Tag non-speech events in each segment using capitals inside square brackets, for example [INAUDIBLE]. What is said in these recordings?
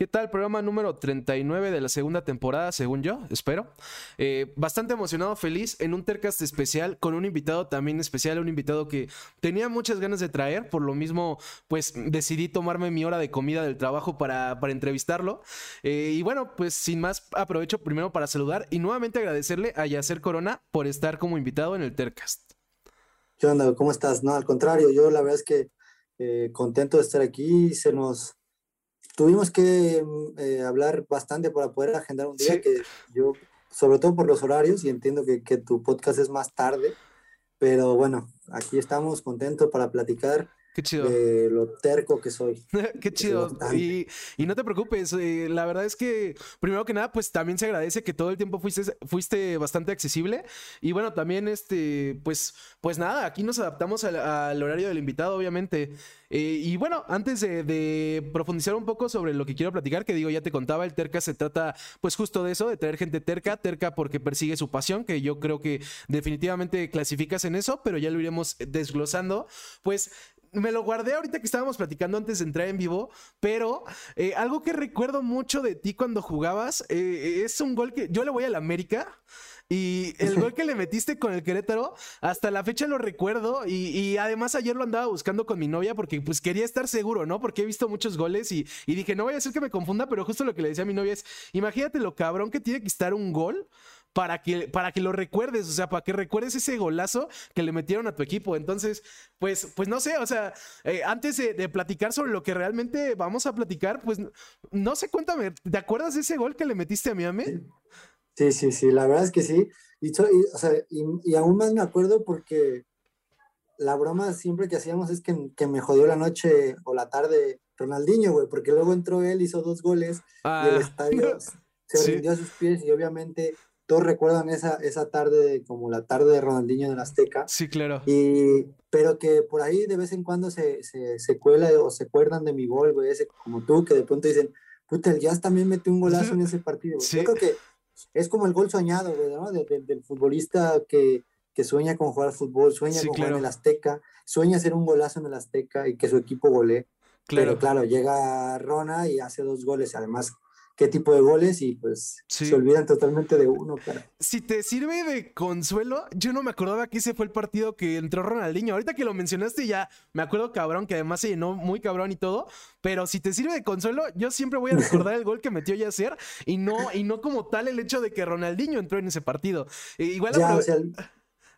¿Qué tal? Programa número 39 de la segunda temporada, según yo, espero. Eh, bastante emocionado, feliz en un Tercast especial con un invitado también especial, un invitado que tenía muchas ganas de traer, por lo mismo, pues decidí tomarme mi hora de comida del trabajo para, para entrevistarlo. Eh, y bueno, pues sin más, aprovecho primero para saludar y nuevamente agradecerle a Yacer Corona por estar como invitado en el Tercast. ¿Qué onda? ¿Cómo estás? No, al contrario, yo la verdad es que eh, contento de estar aquí, se nos tuvimos que mm, eh, hablar bastante para poder agendar un día que yo, sobre todo por los horarios, y entiendo que, que, tu podcast es más tarde, pero bueno, aquí estamos contentos para platicar Qué chido. De lo terco que soy. [LAUGHS] Qué chido. Y, y, no te preocupes, eh, la verdad es que, primero que nada, pues también se agradece que todo el tiempo fuiste, fuiste bastante accesible. Y bueno, también, este, pues, pues nada, aquí nos adaptamos al, al horario del invitado, obviamente. Eh, y bueno, antes de, de, profundizar un poco sobre lo que quiero platicar, que digo, ya te contaba, el terca se trata, pues justo de eso, de traer gente terca, terca porque persigue su pasión, que yo creo que definitivamente clasificas en eso, pero ya lo iremos desglosando. Pues me lo guardé ahorita que estábamos platicando antes de entrar en vivo, pero eh, algo que recuerdo mucho de ti cuando jugabas eh, es un gol que yo le voy a la América. Y el gol que le metiste con el Querétaro, hasta la fecha lo recuerdo. Y, y, además ayer lo andaba buscando con mi novia porque pues quería estar seguro, ¿no? Porque he visto muchos goles y, y dije, no voy a hacer que me confunda, pero justo lo que le decía a mi novia es, imagínate lo cabrón que tiene que estar un gol para que, para que lo recuerdes, o sea, para que recuerdes ese golazo que le metieron a tu equipo. Entonces, pues, pues no sé, o sea, eh, antes de, de, platicar sobre lo que realmente vamos a platicar, pues no sé, cuéntame, ¿te acuerdas de ese gol que le metiste a Miami? Sí, sí, sí, la verdad es que sí. Y, y o sea, y, y, aún más me acuerdo porque la broma siempre que hacíamos es que, que me jodió la noche o la tarde Ronaldinho, güey, porque luego entró él, hizo dos goles ah. y el estadio [LAUGHS] se sí. rindió a sus pies y obviamente todos recuerdan esa, esa tarde como la tarde de Ronaldinho en el Azteca. Sí, claro. Y, pero que por ahí de vez en cuando se, se, se cuela o se acuerdan de mi gol, güey, ese como tú, que de pronto dicen, puta, el Jazz también metió un golazo en [LAUGHS] ese partido. Sí. Yo creo que es como el gol soñado, güey, ¿no? De, de, del futbolista que, que sueña con jugar fútbol, sueña sí, con claro. jugar en el Azteca, sueña hacer un golazo en el Azteca y que su equipo golee. Claro. Pero claro, llega Rona y hace dos goles, además qué tipo de goles y pues sí. se olvidan totalmente de uno, cara. Si te sirve de consuelo, yo no me acordaba que ese fue el partido que entró Ronaldinho. Ahorita que lo mencionaste ya me acuerdo cabrón, que además se llenó muy cabrón y todo, pero si te sirve de consuelo, yo siempre voy a recordar el gol que metió Yacer y no, y no como tal el hecho de que Ronaldinho entró en ese partido. E igual ya, o sea,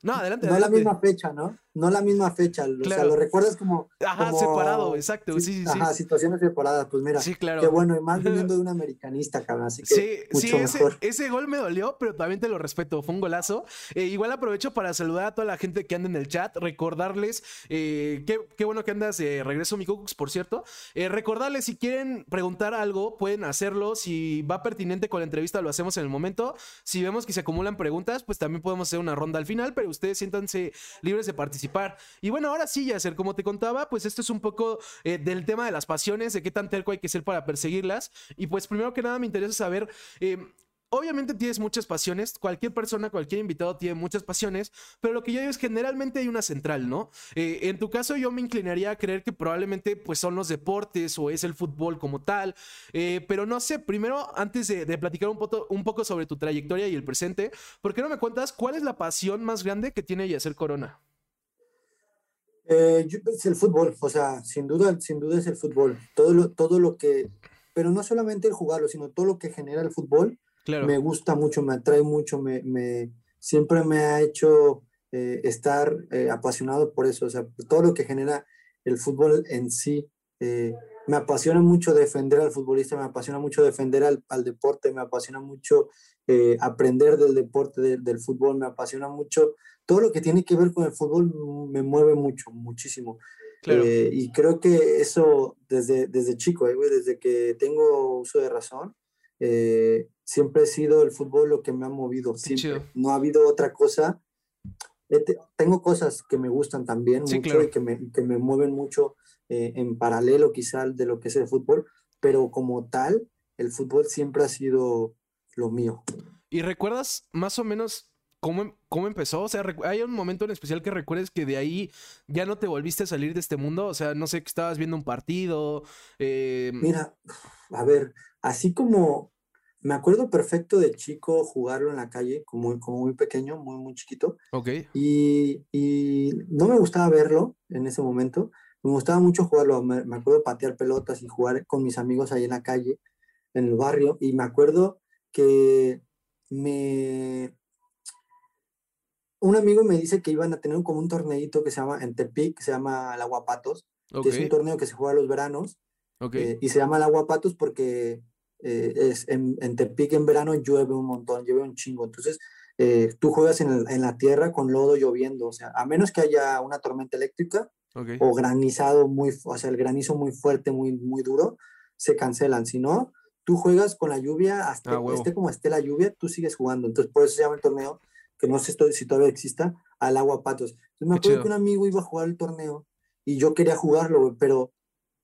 No, adelante. No adelante. la misma fecha, ¿no? No la misma fecha. O claro. sea, lo recuerdas como. Ajá, como, separado, exacto. Sí, sí, ajá, sí. situaciones separadas. Pues mira, sí, claro. qué bueno. Y más [LAUGHS] viniendo de un americanista, cabrón. Así que. Sí, mucho sí ese, mejor. ese, gol me dolió, pero también te lo respeto. Fue un golazo. Eh, igual aprovecho para saludar a toda la gente que anda en el chat. Recordarles. Eh, qué, qué, bueno que andas de regreso, mi Cucux, por cierto. Eh, recordarles, si quieren preguntar algo, pueden hacerlo. Si va pertinente con la entrevista, lo hacemos en el momento. Si vemos que se acumulan preguntas, pues también podemos hacer una ronda al final, pero ustedes siéntanse libres de participar. Y bueno, ahora sí, Yacer, como te contaba, pues esto es un poco eh, del tema de las pasiones, de qué tan terco hay que ser para perseguirlas. Y pues primero que nada me interesa saber... Eh, obviamente tienes muchas pasiones, cualquier persona, cualquier invitado tiene muchas pasiones, pero lo que yo digo es generalmente hay una central, ¿no? Eh, en tu caso yo me inclinaría a creer que probablemente pues son los deportes o es el fútbol como tal, eh, pero no sé, primero antes de, de platicar un poco, un poco, sobre tu trayectoria y el presente, ¿por qué no me cuentas cuál es la pasión más grande que tiene Yacer Corona? Eh, yo, es el fútbol, o sea, sin duda, sin duda es el fútbol. Todo lo, todo lo que, pero no solamente el jugarlo, sino todo lo que genera el fútbol, claro. me gusta mucho, me atrae mucho, me, me siempre me ha hecho eh, estar eh, apasionado por eso, o sea, todo lo que genera el fútbol en sí. Me apasiona mucho defender al futbolista, me apasiona mucho defender al, al deporte, me apasiona mucho aprender del deporte, de, del fútbol, me apasiona mucho. Todo lo que tiene que ver con el fútbol me mueve mucho, muchísimo. Claro. Eh, y creo que eso desde, desde chico, eh, desde que tengo uso de razón, eh, siempre ha sido el fútbol lo que me ha movido. Siempre. No ha habido otra cosa. Tengo cosas que me gustan también sí, mucho claro. y que me, que me mueven mucho en paralelo quizá de lo que es el fútbol, pero como tal, el fútbol siempre ha sido lo mío. ¿Y recuerdas más o menos cómo, cómo empezó? O sea, ¿hay un momento en especial que recuerdes que de ahí ya no te volviste a salir de este mundo? O sea, no sé, que estabas viendo un partido. Eh, Mira, a ver, así como me acuerdo perfecto de chico jugarlo en la calle, como, como muy pequeño, muy, muy chiquito. Ok. Y, y no me gustaba verlo en ese momento. Me gustaba mucho jugarlo. Me, me acuerdo patear pelotas y jugar con mis amigos ahí en la calle, en el barrio. Y me acuerdo que me... Un amigo me dice que iban a tener como un torneito que se llama en Tepic, que se llama el Aguapatos, que es un torneo que se juega los veranos. Okay. Eh, y se llama el Aguapatos porque eh, es en, en, Tepic en verano llueve un montón, llueve un chingo. Entonces, eh, tú juegas en, el, en, la tierra con lodo lloviendo. O sea, a menos que haya una tormenta eléctrica okay. o granizado muy, o sea, el granizo muy fuerte, muy, muy duro, se cancelan. Si no, tú juegas con la lluvia, hasta Ah, esté como esté la lluvia, tú sigues jugando. Entonces, por eso se llama el torneo, que no sé si todavía exista, al agua patos. Entonces, me acuerdo que un amigo iba a jugar el torneo y yo quería jugarlo, pero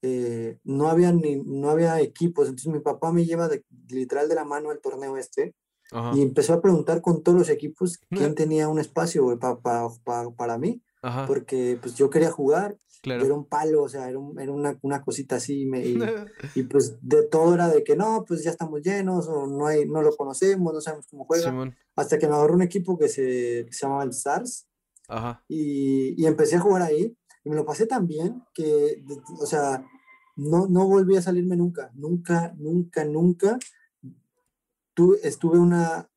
eh, no, había ni, no había equipos. Entonces, mi papá me lleva de, literal de la mano al torneo este Ajá. y empezó a preguntar con todos los equipos quién Mm. tenía un espacio, güey, pa- pa- pa- para mí, Ajá. porque pues yo quería jugar Claro. era un palo, o sea, era, un- era una, una cosita así, me- y, [LAUGHS] y, pues de todo era de que no, pues ya estamos llenos, o no, hay, no lo conocemos, no sabemos cómo juega, Simón. Hasta que me agarró un equipo que se, que se llamaba el SARS, Ajá. y, y empecé a jugar ahí, y me lo pasé tan bien que, o sea, no, no volví a salirme nunca, nunca, nunca, nunca. Tuve, estuve una,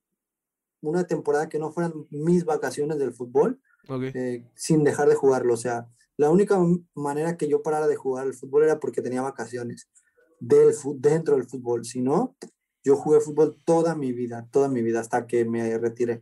una temporada que no fueran mis vacaciones del fútbol, Ok. eh, sin dejar de jugarlo. O sea, la única manera que yo parara de jugar el fútbol era porque tenía vacaciones del dentro del fútbol. Si no, yo jugué fútbol toda mi vida, toda mi vida, hasta que me retiré.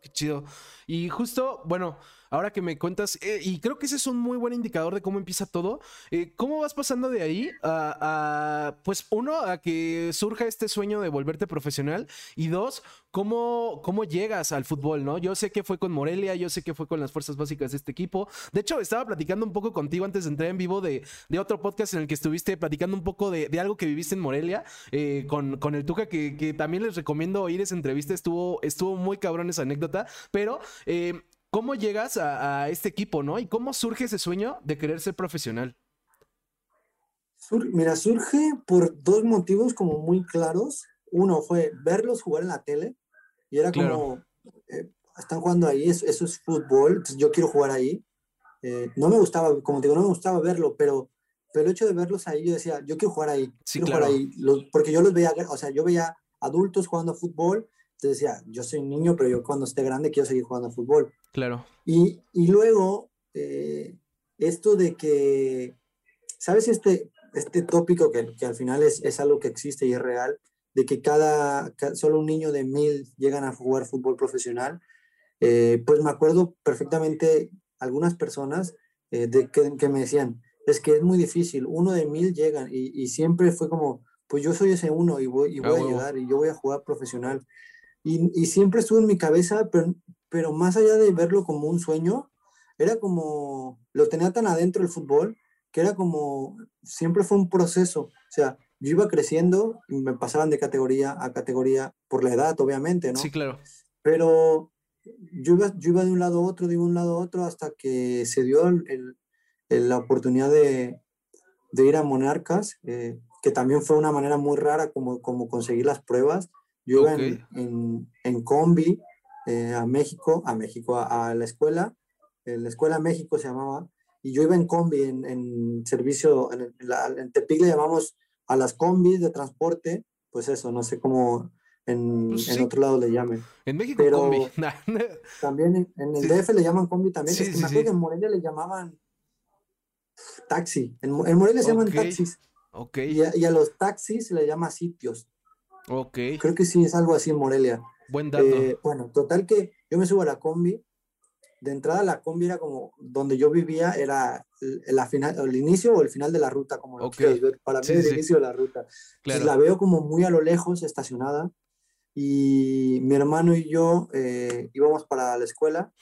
Qué chido. Y justo, bueno, ahora que me cuentas, eh, y creo que ese es un muy buen indicador de cómo empieza todo, eh, ¿cómo vas pasando de ahí a, pues, uno, a que surja este sueño de volverte profesional? Y dos, ¿cómo, cómo llegas al fútbol, no? Yo sé que fue con Morelia, yo sé que fue con las fuerzas básicas de este equipo. De hecho, estaba platicando un poco contigo antes de entrar en vivo de, de otro podcast en el que estuviste platicando un poco de, de algo que viviste en Morelia eh, con, con el Tuca, que, que también les recomiendo oír esa entrevista, estuvo, estuvo muy cabrón esa anécdota, pero eh, ¿cómo llegas a, a este equipo, no? ¿Y cómo surge ese sueño de querer ser profesional? Sur- mira, surge por dos motivos como muy claros. Uno fue verlos jugar en la tele y era Claro. como, eh, están jugando ahí, eso, eso es fútbol, yo quiero jugar ahí. Eh, no me gustaba, como te digo, no me gustaba verlo, pero, pero el hecho de verlos ahí, yo decía, yo quiero jugar ahí, Sí, quiero claro. jugar ahí, Los- porque yo los veía, o sea, yo veía adultos jugando fútbol, entonces decía, yo soy un niño, pero yo cuando esté grande quiero seguir jugando fútbol. Claro. Y, y luego, eh, esto de que, ¿sabes este, este tópico que, que al final es, es algo que existe y es real? De que cada, ca- solo un niño de mil llegan a jugar fútbol profesional. Eh, pues me acuerdo perfectamente algunas personas eh, de que, que me decían, es que es muy difícil, uno de mil llegan y, y siempre fue como, pues yo soy ese uno y voy, y voy a llegar y yo voy a jugar profesional. Y, y siempre estuvo en mi cabeza, pero, pero más allá de verlo como un sueño, era como, lo tenía tan adentro el fútbol, que era como, siempre fue un proceso. O sea, yo iba creciendo y me pasaban de categoría a categoría por la edad, obviamente, ¿no? Sí, claro. Pero yo iba, yo iba de un lado a otro, de un lado a otro, hasta que se dio el- el- la oportunidad de, de ir a Monarcas, eh, que también fue una manera muy rara como, como conseguir las pruebas. Yo iba en, en, en combi eh, a México, a México, a, a la escuela, en la escuela México se llamaba, y yo iba en combi, en, en servicio, en, la, en Tepic le llamamos a las combis de transporte, pues eso, no sé cómo en, Pues en otro lado le llamen. En México, Pero- combi. [LAUGHS] Nah. También en, el Sí. DF le llaman combi también. Sí, es que me acuerdo que en Morelia le llamaban taxi. En, Mo- en Morelia se llaman taxis. ok, Y a, y a los taxis se le llama sitios. ok. Creo que sí es algo así en Morelia. Buen dato. Eh, bueno, total que yo me subo a la combi. De entrada la combi era como donde yo vivía, era el, la final, el inicio o el final de la ruta, como lo Ok. quieras ver. Para mí Sí, el sí. inicio de la ruta. Claro. la veo como muy a lo lejos, estacionada. Y mi hermano y yo eh, íbamos para la escuela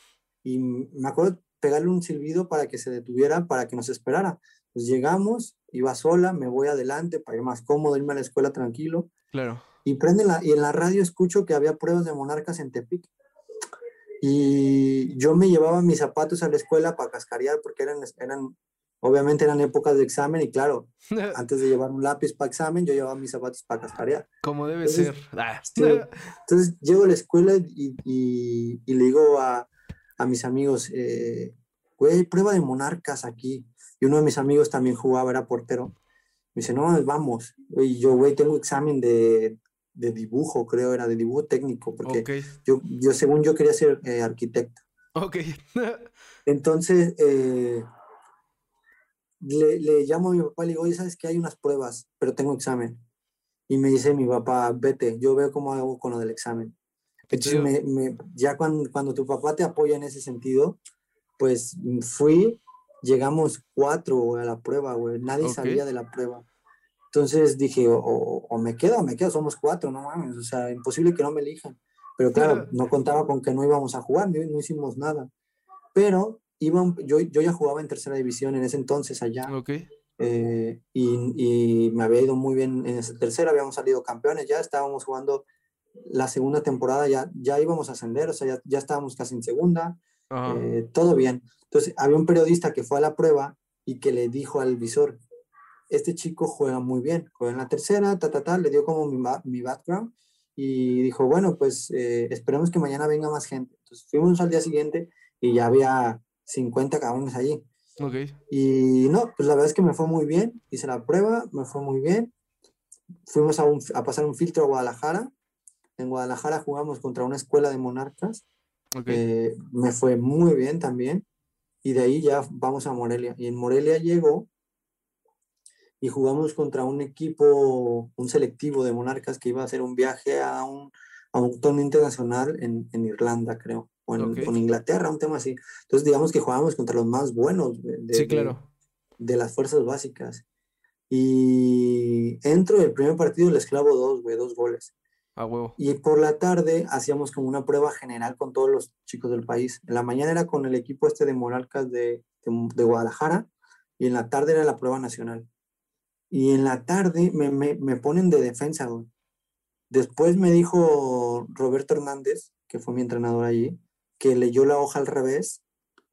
y me acuerdo pegarle un silbido para que se detuviera, para que nos esperara. Pues llegamos, iba sola, me voy adelante para ir más cómodo, irme a la escuela tranquilo. Claro. Y prende la, y en la radio escucho que había pruebas de monarcas en Tepic. Y yo me llevaba mis zapatos a la escuela para cascarear porque eran, eran obviamente eran épocas de examen y claro, [LAUGHS] antes de llevar un lápiz para examen, yo llevaba mis zapatos para cascarear. Como debe ser. Ah. Entonces llego a la escuela y, y, le digo a, a mis amigos, eh, güey, prueba de monarcas aquí. Y uno de mis amigos también jugaba, era portero. Me dice, no, vamos. Y yo, güey, tengo examen de, de, dibujo, creo, era de dibujo técnico, porque yo, yo, según yo, quería ser eh, arquitecto. Ok. [LAUGHS] Entonces, eh, le, le, llamo a mi papá y le digo, oye, ¿sabes que Hay unas pruebas, pero tengo examen. Y me dice mi papá, vete, yo veo cómo hago con lo del examen. Entonces, me, me, ya cuando, cuando tu papá te apoya en ese sentido, pues fui, llegamos cuatro a la prueba, güey, nadie sabía de la prueba. Entonces dije, o, o, me quedo o me quedo, somos cuatro, no mames, o sea, imposible que no me elijan. Pero claro, no contaba con que no íbamos a jugar, no, no hicimos nada. Pero yo, yo ya jugaba en tercera división en ese entonces allá. Eh, y, y, me había ido muy bien en esa tercera, habíamos salido campeones, ya estábamos jugando la segunda temporada, ya, ya íbamos a ascender, o sea, ya, ya estábamos casi en segunda, eh, todo bien. Entonces, había un periodista que fue a la prueba y que le dijo al visor, este chico juega muy bien, juega en la tercera, ta, ta, ta, le dio como mi, mi background y dijo, bueno, pues eh, esperemos que mañana venga más gente. Entonces, fuimos al día siguiente y ya había 50 cabrones allí. Okay. Y no, pues la verdad es que me fue muy bien, hice la prueba, me fue muy bien. Fuimos a, a pasar un filtro a Guadalajara. En Guadalajara jugamos contra una escuela de monarcas. Okay. Eh, me fue muy bien también. Y de ahí ya vamos a Morelia. Y en Morelia llegó y jugamos contra un equipo, un selectivo de monarcas que iba a hacer un viaje a un, a un torneo internacional en, en Irlanda, creo o en, Inglaterra, un tema así. Entonces, digamos que jugábamos contra los más buenos de, claro. de, las fuerzas básicas. Y entro el primer partido, el esclavo dos, güey, dos goles. A huevo. Y por la tarde hacíamos como una prueba general con todos los chicos del país. En la mañana era con el equipo este de Monarcas de, de, Guadalajara y en la tarde era la prueba nacional. Y en la tarde me, me, me ponen de defensa, güey. Después me dijo Roberto Hernández, que fue mi entrenador allí, que leyó la hoja al revés,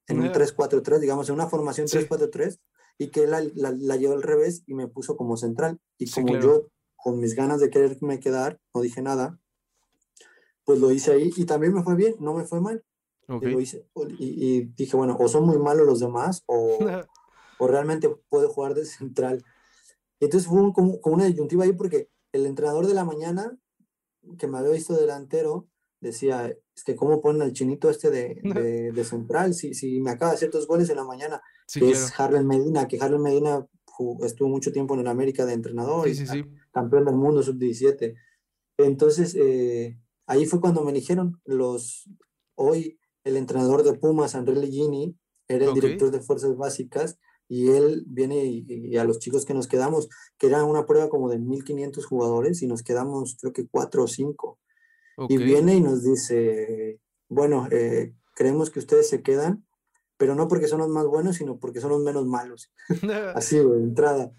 en un 3-4-3, digamos, en una formación 3-4-3, y que la, la, la, llevó al revés y me puso como central. Y como yo, con mis ganas de quererme quedar, no dije nada, pues lo hice ahí y también me fue bien, no me fue mal. Y, lo hice, y, dije, bueno, o son muy malos los demás o, [LAUGHS] o realmente puedo jugar de central. Y entonces fue como, como, una disyuntiva ahí porque el entrenador de la mañana, que me había visto delantero, decía, es que cómo ponen al chinito este de, [LAUGHS] de, central, si, si me acaba de hacer dos goles en la mañana, que es Harlan Medina, que Harlan Medina estuvo mucho tiempo en el América de entrenador, y campeón del mundo sub-17. Entonces, eh, ahí fue cuando me eligieron. Los, hoy el entrenador de Pumas, André Legini, era el director de Fuerzas Básicas, y él viene y, a los chicos que nos quedamos, que era una prueba como de 1500 jugadores, y nos quedamos creo que cuatro o cinco. Y viene y nos dice, bueno, eh, creemos que ustedes se quedan, pero no porque son los más buenos, sino porque son los menos malos. [LAUGHS] Así, de entrada.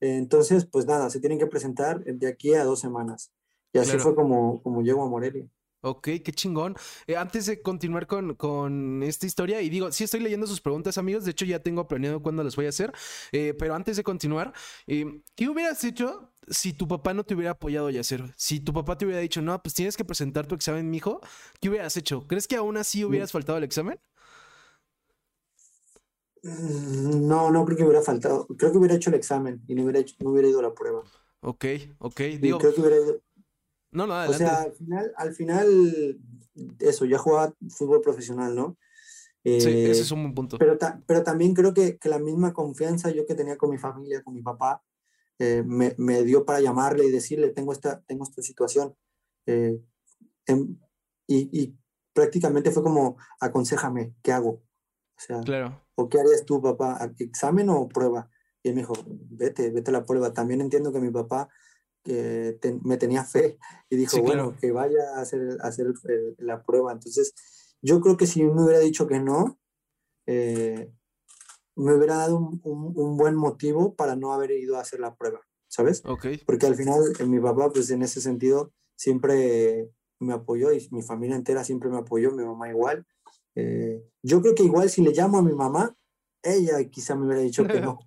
Entonces, pues nada, se tienen que presentar de aquí a dos semanas. Y así fue como, como llego a Morelia. Ok, qué chingón. Eh, antes de continuar con, con, esta historia, y digo, sí estoy leyendo sus preguntas, amigos. De hecho, ya tengo planeado cuándo las voy a hacer. Eh, pero antes de continuar, eh, ¿qué hubieras hecho si tu papá no te hubiera apoyado, hacer Si tu papá te hubiera dicho, no, pues tienes que presentar tu examen, mijo, ¿qué hubieras hecho? ¿Crees que aún así hubieras faltado el examen? Mm, no, no creo que hubiera faltado. Creo que hubiera hecho el examen y no hubiera, hecho, no hubiera ido a la prueba. Ok, ok. Digo, creo que hubiera ido, no, no, adelante. O sea, al final, al final, eso, ya jugaba fútbol profesional, ¿no? sí, ese es un buen punto. Pero, pero también creo que, que, la misma confianza yo que tenía con mi familia, con mi papá, eh, me, me, dio para llamarle y decirle, tengo esta, tengo esta situación. Eh, em, y, y, prácticamente fue como, aconsejame, ¿qué hago? O sea, claro. ¿o qué harías tú, papá? ¿Examen o prueba? Y él me dijo, vete, vete a la prueba. También entiendo que mi papá que me tenía fe y dijo, bueno, que vaya a hacer, hacer la prueba. Entonces, yo creo que si me hubiera dicho que no, eh, me hubiera dado un, un, buen motivo para no haber ido a hacer la prueba, ¿sabes? Okay. Porque al final, en mi papá, pues en ese sentido, siempre me apoyó y mi familia entera siempre me apoyó, mi mamá igual. Eh, yo creo que igual si le llamo a mi mamá, ella quizá me hubiera dicho que [LAUGHS] no,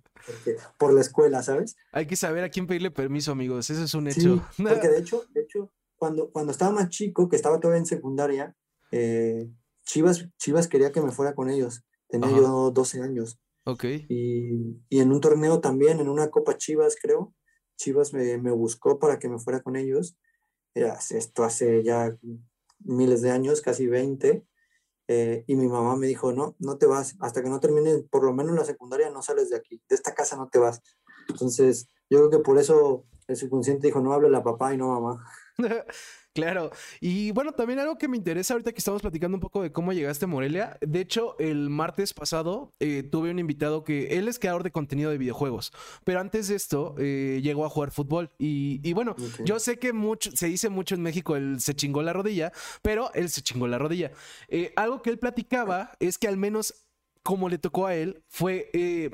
por la escuela, ¿sabes? Hay que saber a quién pedirle permiso, amigos, eso es un hecho. [LAUGHS] porque de hecho, de hecho cuando, cuando estaba más chico, que estaba todavía en secundaria, eh, Chivas, Chivas quería que me fuera con ellos. Tenía yo 12 años. Ok. Y, y, en un torneo también, en una Copa Chivas, creo, Chivas me, me buscó para que me fuera con ellos. Era, esto hace ya miles de años, casi 20. Eh, y mi mamá me dijo, no, no te vas, hasta que no termines por lo menos la secundaria, no sales de aquí, de esta casa no te vas. Entonces, yo creo que por eso el subconsciente dijo, no hable a papá y no mamá. [LAUGHS] Claro. Y bueno, también algo que me interesa ahorita que estamos platicando un poco de cómo llegaste a Morelia. De hecho, el martes pasado eh, tuve un invitado que él es creador de contenido de videojuegos, pero antes de esto eh, llegó a jugar fútbol. Y, bueno, yo sé que mucho, se dice mucho en México el se chingó la rodilla, pero él se chingó la rodilla. Eh, algo que él platicaba es que al menos como le tocó a él, fue que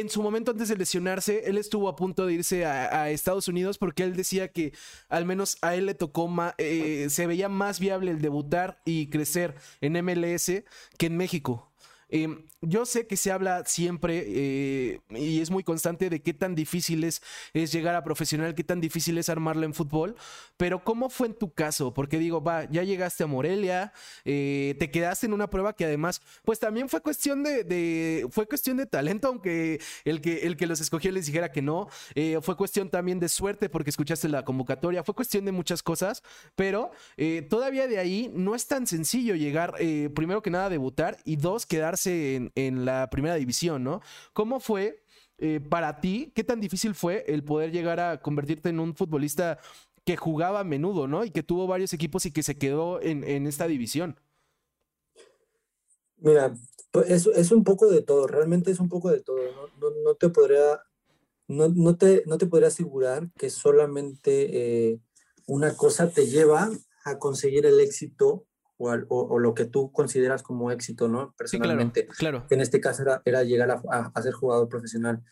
en su momento antes de lesionarse, él estuvo a punto de irse a, Estados Unidos porque él decía que al menos a él le tocó más, eh, se veía más viable el debutar y crecer en MLS que en México. Em, yo sé que se habla siempre eh, y es muy constante de qué tan difícil es, llegar a profesional, qué tan difícil es armarlo en fútbol, pero ¿cómo fue en tu caso? Porque digo, va, ya llegaste a Morelia, eh, te quedaste en una prueba que además, pues también fue cuestión de, fue cuestión de talento, aunque el que, el que los escogió les dijera que no, eh, fue cuestión también de suerte porque escuchaste la convocatoria, fue cuestión de muchas cosas, pero todavía de ahí no es tan sencillo llegar, primero que nada, a debutar y dos, quedarse en, la primera división, ¿no? ¿Cómo fue eh, para ti? ¿Qué tan difícil fue el poder llegar a convertirte en un futbolista que jugaba a menudo, ¿no? Y que tuvo varios equipos y que se quedó en, esta división. Mira, pues, es, es, un poco de todo, realmente es un poco de todo. No, te podría, no, te, no te podría asegurar que solamente eh, una cosa te lleva a conseguir el éxito o, lo que tú consideras como éxito, ¿no? Personalmente. claro, En este caso era, era llegar a, ser jugador profesional.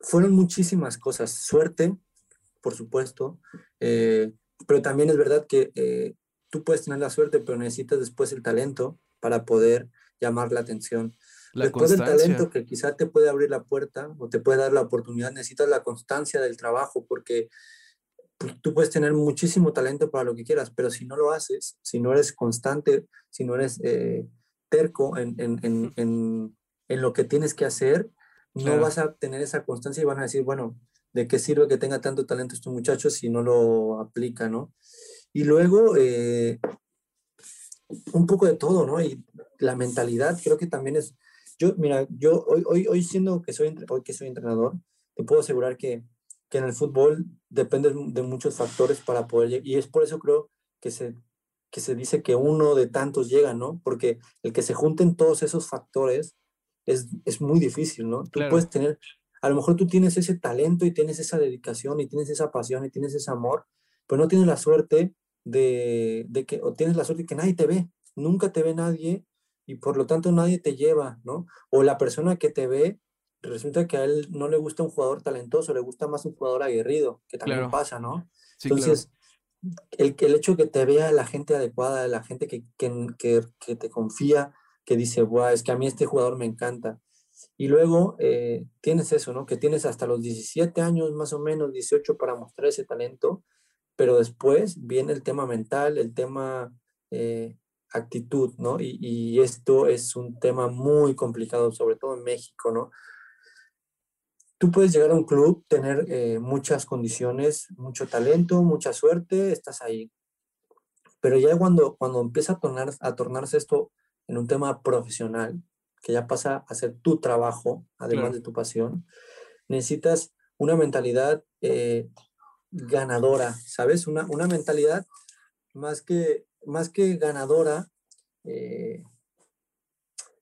Fueron muchísimas cosas. Suerte, por supuesto, eh, pero también es verdad que eh, tú puedes tener la suerte, pero necesitas después el talento para poder llamar la atención. después del talento que quizá te puede abrir la puerta o te puede dar la oportunidad, necesitas la constancia del trabajo, porque tú puedes tener muchísimo talento para lo que quieras, pero si no lo haces, si no eres constante, si no eres eh, terco en, en, en, en, lo que tienes que hacer, no vas a tener esa constancia y van a decir, bueno, ¿de qué sirve que tenga tanto talento este muchacho si no lo aplica, no? Y luego, eh, un poco de todo, ¿no? Y la mentalidad creo que también es, yo, mira, yo hoy, hoy, hoy siendo que soy, hoy que soy entrenador, te puedo asegurar que que en el fútbol depende de muchos factores para poder llegar. Y es por eso creo que se, que se dice que uno de tantos llega, ¿no? Porque el que se junten todos esos factores es, es muy difícil, ¿no? Tú puedes tener, a lo mejor tú tienes ese talento y tienes esa dedicación y tienes esa pasión y tienes ese amor, pero no tienes la suerte de, de que, o tienes la suerte de que nadie te ve, nunca te ve nadie y por lo tanto nadie te lleva, ¿no? O la persona que te ve resulta que a él no le gusta un jugador talentoso, le gusta más un jugador aguerrido, que también pasa, ¿no? Entonces, el, el hecho que te vea la gente adecuada, la gente que, que, que, te confía, que dice, Buah, es que a mí este jugador me encanta. Y luego eh, tienes eso, ¿no? Que tienes hasta los 17 años, más o menos, 18 para mostrar ese talento, pero después viene el tema mental, el tema eh, actitud, ¿no? Y, y, esto es un tema muy complicado, sobre todo en México, ¿no? Tú puedes llegar a un club, tener eh, muchas condiciones, mucho talento, mucha suerte, estás ahí. Pero ya cuando, cuando empieza a, tornar, a tornarse esto en un tema profesional, que ya pasa a ser tu trabajo, además de tu pasión, necesitas una mentalidad eh, ganadora, ¿sabes? Una, una mentalidad más que, más que ganadora, eh,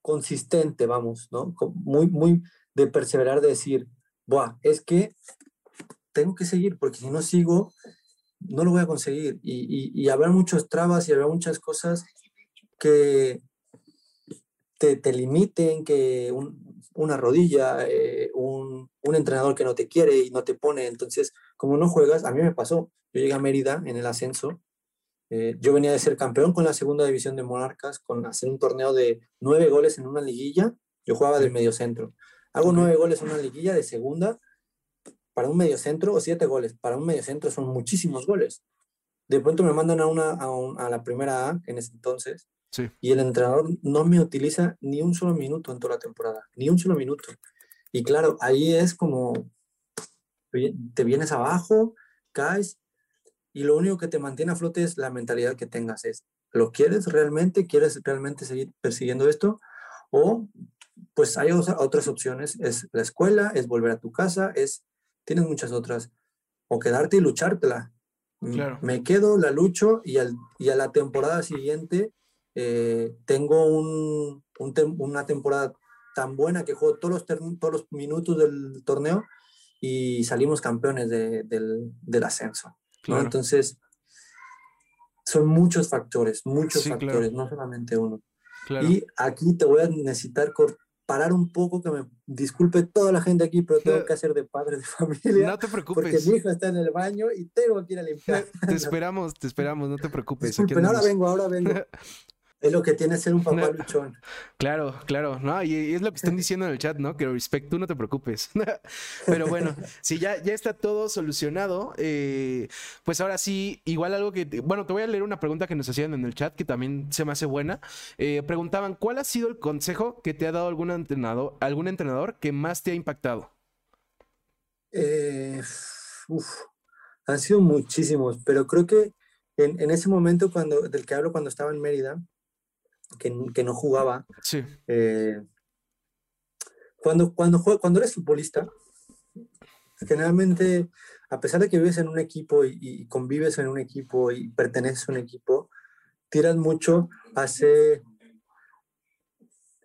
consistente, vamos, ¿no? Muy, muy de perseverar, de decir, Buah, es que tengo que seguir, porque si no sigo, no lo voy a conseguir. Y, y, habrá muchos trabas y habrá muchas cosas que te, te limiten, que una rodilla, eh, un, un, entrenador que no te quiere y no te pone. Entonces, como no juegas, a mí me pasó. Yo llegué a Mérida en el ascenso Eh, yo venía de ser campeón con la segunda división de Monarcas, con hacer un torneo de nueve goles en una liguilla. Yo jugaba del medio centro. Hago nueve goles en una liguilla de segunda para un medio centro o siete goles. Para un medio centro son muchísimos goles. De pronto me mandan a, una, a, la primera A en ese entonces y el entrenador no me utiliza ni un solo minuto en toda la temporada, ni un solo minuto. Y claro, ahí es como te vienes abajo, caes y lo único que te mantiene a flote es la mentalidad que tengas. Es, ¿lo quieres realmente? ¿Quieres realmente seguir persiguiendo esto? O pues hay otras opciones. Es la escuela, es volver a tu casa, es, tienes muchas otras. O quedarte y luchártela. Me quedo, la lucho y, al, y a la temporada siguiente eh, tengo un, una temporada tan buena que juego todos los, todos los minutos del torneo y salimos campeones del, del, ascenso. Entonces, son muchos factores, muchos factores, no solamente uno. Y aquí te voy a necesitar parar un poco, que me disculpe toda la gente aquí, pero tengo [LAUGHS] que hacer de padre de familia. No te preocupes. Porque mi hijo está en el baño y tengo que ir a limpiar. [LAUGHS] Te esperamos, te esperamos, no te preocupes. Disculpen, ahora vengo, ahora vengo. [LAUGHS] Es lo que tiene ser un papá luchón. Claro, claro, ¿no? Y, es lo que están [LAUGHS] diciendo en el chat, ¿no? Que respect, tú no te preocupes. [LAUGHS] Pero bueno, si ya, ya está todo solucionado, eh, pues ahora sí, igual algo que... Bueno, te voy a leer una pregunta que nos hacían en el chat que también se me hace buena. Eh, preguntaban, ¿cuál ha sido el consejo que te ha dado algún entrenador, algún entrenador que más te ha impactado? Eh, uf, han sido muchísimos, pero creo que en, en, ese momento cuando, del que hablo cuando estaba en Mérida, que, no jugaba. Sí. Eh, cuando, cuando, cuando eres futbolista, generalmente, a pesar de que vives en un equipo y, convives en un equipo y perteneces a un equipo, tiras mucho hace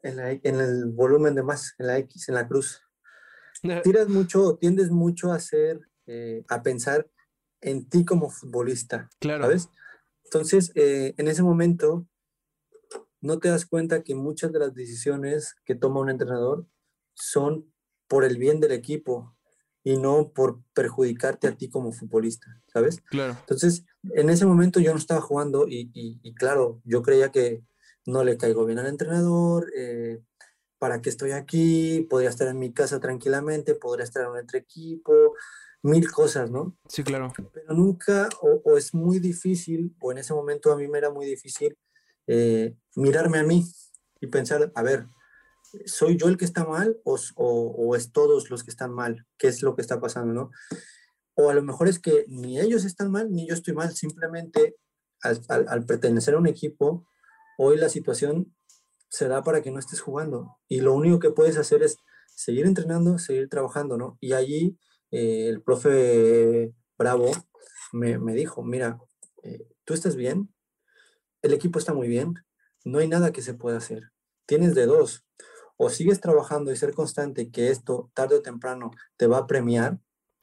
en, en el volumen de más, en la X, en la cruz. Tiras mucho, tiendes mucho a hacer, eh, a pensar en ti como futbolista. Claro. ¿Sabes? Entonces, eh, en ese momento, no te das cuenta que muchas de las decisiones que toma un entrenador son por el bien del equipo y no por perjudicarte a ti como futbolista, ¿sabes? Claro. Entonces, en ese momento yo no estaba jugando y, claro, yo creía que no le caigo bien al entrenador, eh, ¿para qué estoy aquí? Podría estar en mi casa tranquilamente, podría estar en un otro equipo, mil cosas, ¿no? Sí, claro. Pero nunca, o, o es muy difícil, o en ese momento a mí me era muy difícil eh, mirarme a mí y pensar, a ver, ¿soy yo el que está mal o, es todos los que están mal? ¿Qué es lo que está pasando, no? O a lo mejor es que ni ellos están mal ni yo estoy mal, simplemente al, al, pertenecer a un equipo, hoy la situación se da para que no estés jugando y lo único que puedes hacer es seguir entrenando, seguir trabajando, ¿no? Y allí eh, el profe Bravo me, me dijo, mira, eh, tú estás bien, el equipo está muy bien, no hay nada que se pueda hacer. Tienes de dos, o sigues trabajando y ser constante que esto tarde o temprano te va a premiar.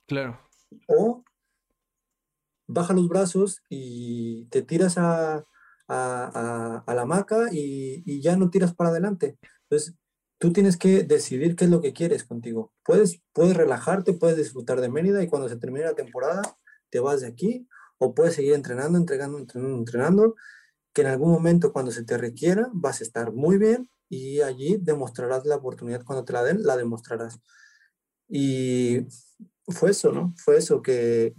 Claro. O baja los brazos y te tiras a, a, la hamaca y, ya no tiras para adelante. Entonces, tú tienes que decidir qué es lo que quieres contigo. Puedes, puedes relajarte, puedes disfrutar de Mérida y cuando se termine la temporada te vas de aquí o puedes seguir entrenando, entregando, entrenando, entrenando que en algún momento cuando se te requiera vas a estar muy bien y allí demostrarás la oportunidad cuando te la den, la demostrarás. Y fue eso, ¿no? Fue eso que,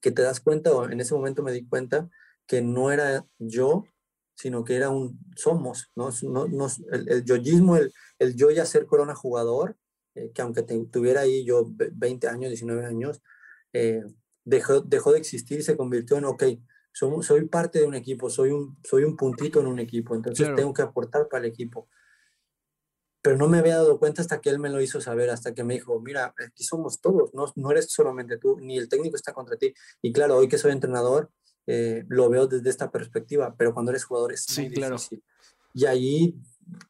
que te das cuenta, o en ese momento me di cuenta que no era yo, sino que era un somos, ¿no? no, el, el yoyismo, el, el, yo ya ser corona jugador, eh, que aunque tuviera ahí yo 20 años, 19 años, eh, dejó, dejó de existir y se convirtió en, ok, soy, parte de un equipo, soy un, soy un puntito en un equipo, entonces tengo que aportar para el equipo. Pero no me había dado cuenta hasta que él me lo hizo saber, hasta que me dijo, mira, aquí somos todos, no, no eres solamente tú, ni el técnico está contra ti. Y claro, hoy que soy entrenador, eh, lo veo desde esta perspectiva, pero cuando eres jugador es sí, muy claro. difícil. Y ahí